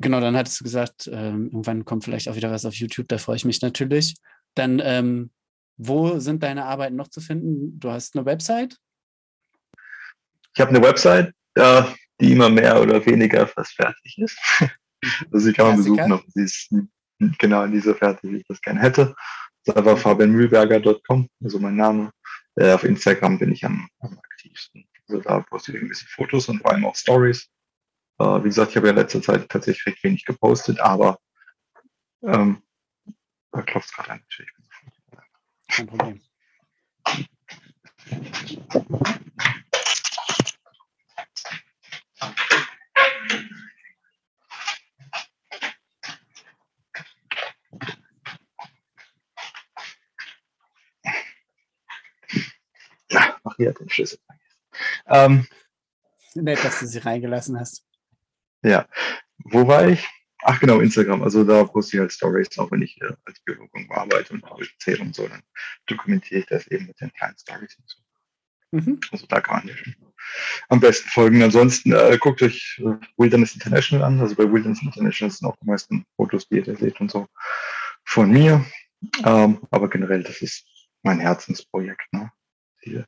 Genau, dann hattest du gesagt, ähm, irgendwann kommt vielleicht auch wieder was auf YouTube, da freue ich mich natürlich. Dann, ähm, wo sind deine Arbeiten noch zu finden? Du hast eine Website? Ich habe eine Website, äh, die immer mehr oder weniger fast fertig ist. Mhm. also sie kann man besuchen, ob sie ist genau in dieser fertig, wie ich das gerne hätte. Das ist einfach mhm. fabianmühlberger.com, also mein Name. Äh, auf Instagram bin ich am, am aktivsten. Also da poste ich ein bisschen Fotos und vor allem auch Stories. Äh, wie gesagt, ich habe ja in letzter Zeit tatsächlich recht wenig gepostet, aber ähm, da klopft es gerade an. Kein Problem. Ach, hier hat den Schlüssel ähm, Nett, dass du sie reingelassen hast. Ja. Wo war ich? Ach genau, Instagram. Also da poste ich halt Stories, auch wenn ich äh, als Biologen arbeite und erzähle und so, dann dokumentiere ich das eben mit den kleinen Stories und so. Mhm. Also da kann man ja am besten folgen. Ansonsten äh, guckt euch äh, Wilderness International an. Also bei Wilderness International sind auch die meisten Fotos, die ihr da seht und so von mir. Ähm, aber generell, das ist mein Herzensprojekt. Ne? Die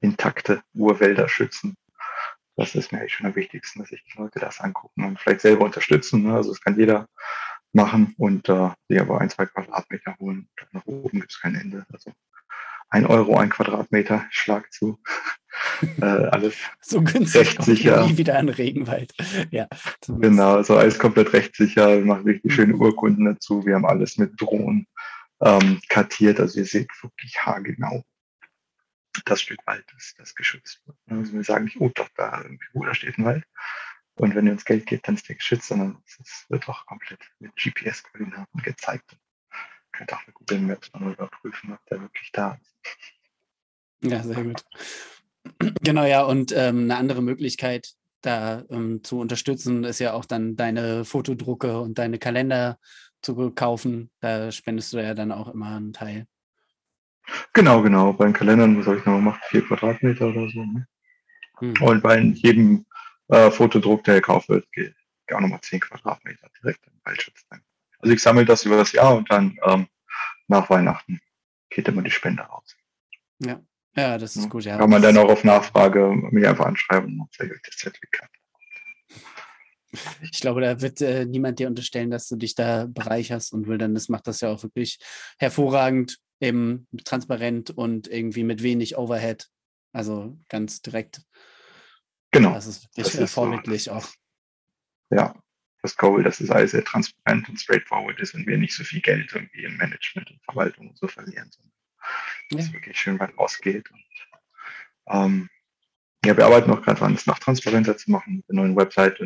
intakte Urwälder schützen das ist mir eigentlich schon am wichtigsten, dass sich die Leute das angucken und vielleicht selber unterstützen. Ne? Also das kann jeder machen und äh, sich aber ein, zwei Quadratmeter holen. Nach oben gibt es kein Ende. Also ein Euro ein Quadratmeter, Schlag zu. äh, alles so günstig rechtssicher. Nie wieder ein Regenwald. ja, genau, also alles komplett rechtssicher. Wir machen richtig schöne mhm. Urkunden dazu. Wir haben alles mit Drohnen ähm, kartiert. Also ihr seht wirklich haargenau, das Stück Wald, das, das geschützt wird. Also wir sagen nicht, oh doch, da irgendwo, da steht ein Wald. Und wenn ihr uns Geld gebt, dann ist der geschützt, sondern es wird auch komplett mit GPS-Koordinaten gezeigt. Ihr könnt auch mit Google Maps mal überprüfen, ob der wirklich da ist. Ja, sehr gut. Genau, ja, und ähm, eine andere Möglichkeit, da ähm, zu unterstützen, ist ja auch dann deine Fotodrucke und deine Kalender zu kaufen. Da spendest du ja dann auch immer einen Teil. Genau, genau. Bei den Kalendern, was habe ich noch gemacht? Vier Quadratmeter oder so. Ne? Mhm. Und bei jedem äh, Fotodruck, der gekauft wird, geht auch nochmal zehn Quadratmeter direkt im Waldschutz. Also ich sammle das über das Jahr und dann ähm, nach Weihnachten geht immer die Spende raus. Ja, ja, das ist gut. Ja. Kann man dann auch auf Nachfrage mich einfach anschreiben und zeige euch das Zertifikat. Ich glaube, da wird äh, niemand dir unterstellen, dass du dich da bereicherst und will dann, das macht das ja auch wirklich hervorragend eben transparent und irgendwie mit wenig Overhead. Also ganz direkt. Genau. Das ist wirklich das vorbildlich so, auch. Ja, das Goal, dass es alles sehr transparent und straightforward ist und wir nicht so viel Geld irgendwie im Management und Verwaltung und so verlieren, sondern ja. dass es wirklich schön weit rausgeht. Und, ähm, ja, wir arbeiten auch gerade daran, es noch transparenter zu machen mit der neuen Website,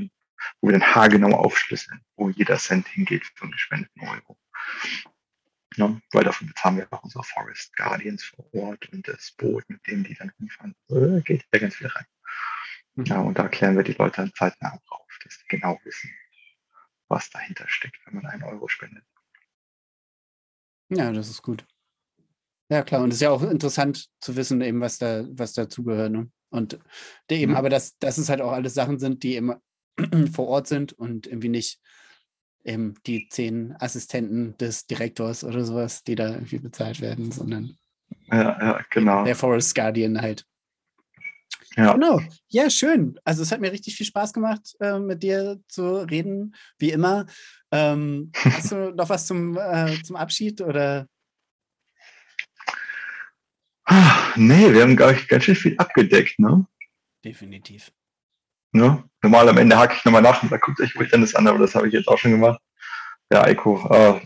wo wir dann haargenau aufschlüsseln, wo jeder Cent hingeht für einen gespendeten Euro. Ne? Weil dafür bezahlen wir auch unsere Forest Guardians vor Ort und das Boot, mit dem die dann hinfahren. Äh, geht da ganz viel rein. Mhm. Ja, und da erklären wir die Leute dann zeitnah drauf, dass die genau wissen, was dahinter steckt, wenn man einen Euro spendet. Ja, das ist gut. Ja, klar. Und es ist ja auch interessant zu wissen, eben, was da, was dazugehört. Ne? Und eben, mhm. aber dass, dass es halt auch alles Sachen sind, die eben vor Ort sind und irgendwie nicht eben die zehn Assistenten des Direktors oder sowas, die da irgendwie bezahlt werden, sondern ja, ja, genau. der Forest Guardian halt. Ja. Genau. Ja, schön. Also es hat mir richtig viel Spaß gemacht, äh, mit dir zu reden, wie immer. Ähm, hast du noch was zum, äh, zum Abschied oder? Ah, nee, wir haben, glaube ich, ganz schön viel abgedeckt, ne? Definitiv. Ne? Normal am Ende hake ich nochmal nach und sage, guckt euch ruhig dann das an, aber das habe ich jetzt auch schon gemacht. Ja, Eiko, äh,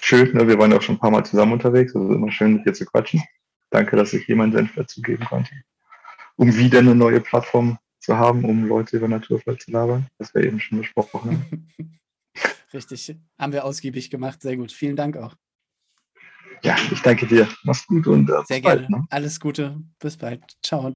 schön, ne? wir waren ja auch schon ein paar Mal zusammen unterwegs, also immer schön mit dir zu quatschen. Danke, dass ich jemanden Senf dazu geben konnte, um wieder eine neue Plattform zu haben, um Leute über Naturfall zu labern, was wir eben schon besprochen haben. Richtig, haben wir ausgiebig gemacht, sehr gut. Vielen Dank auch. Ja, ich danke dir. Mach's gut und äh, sehr gerne. Bald, ne? Alles Gute, bis bald. Ciao.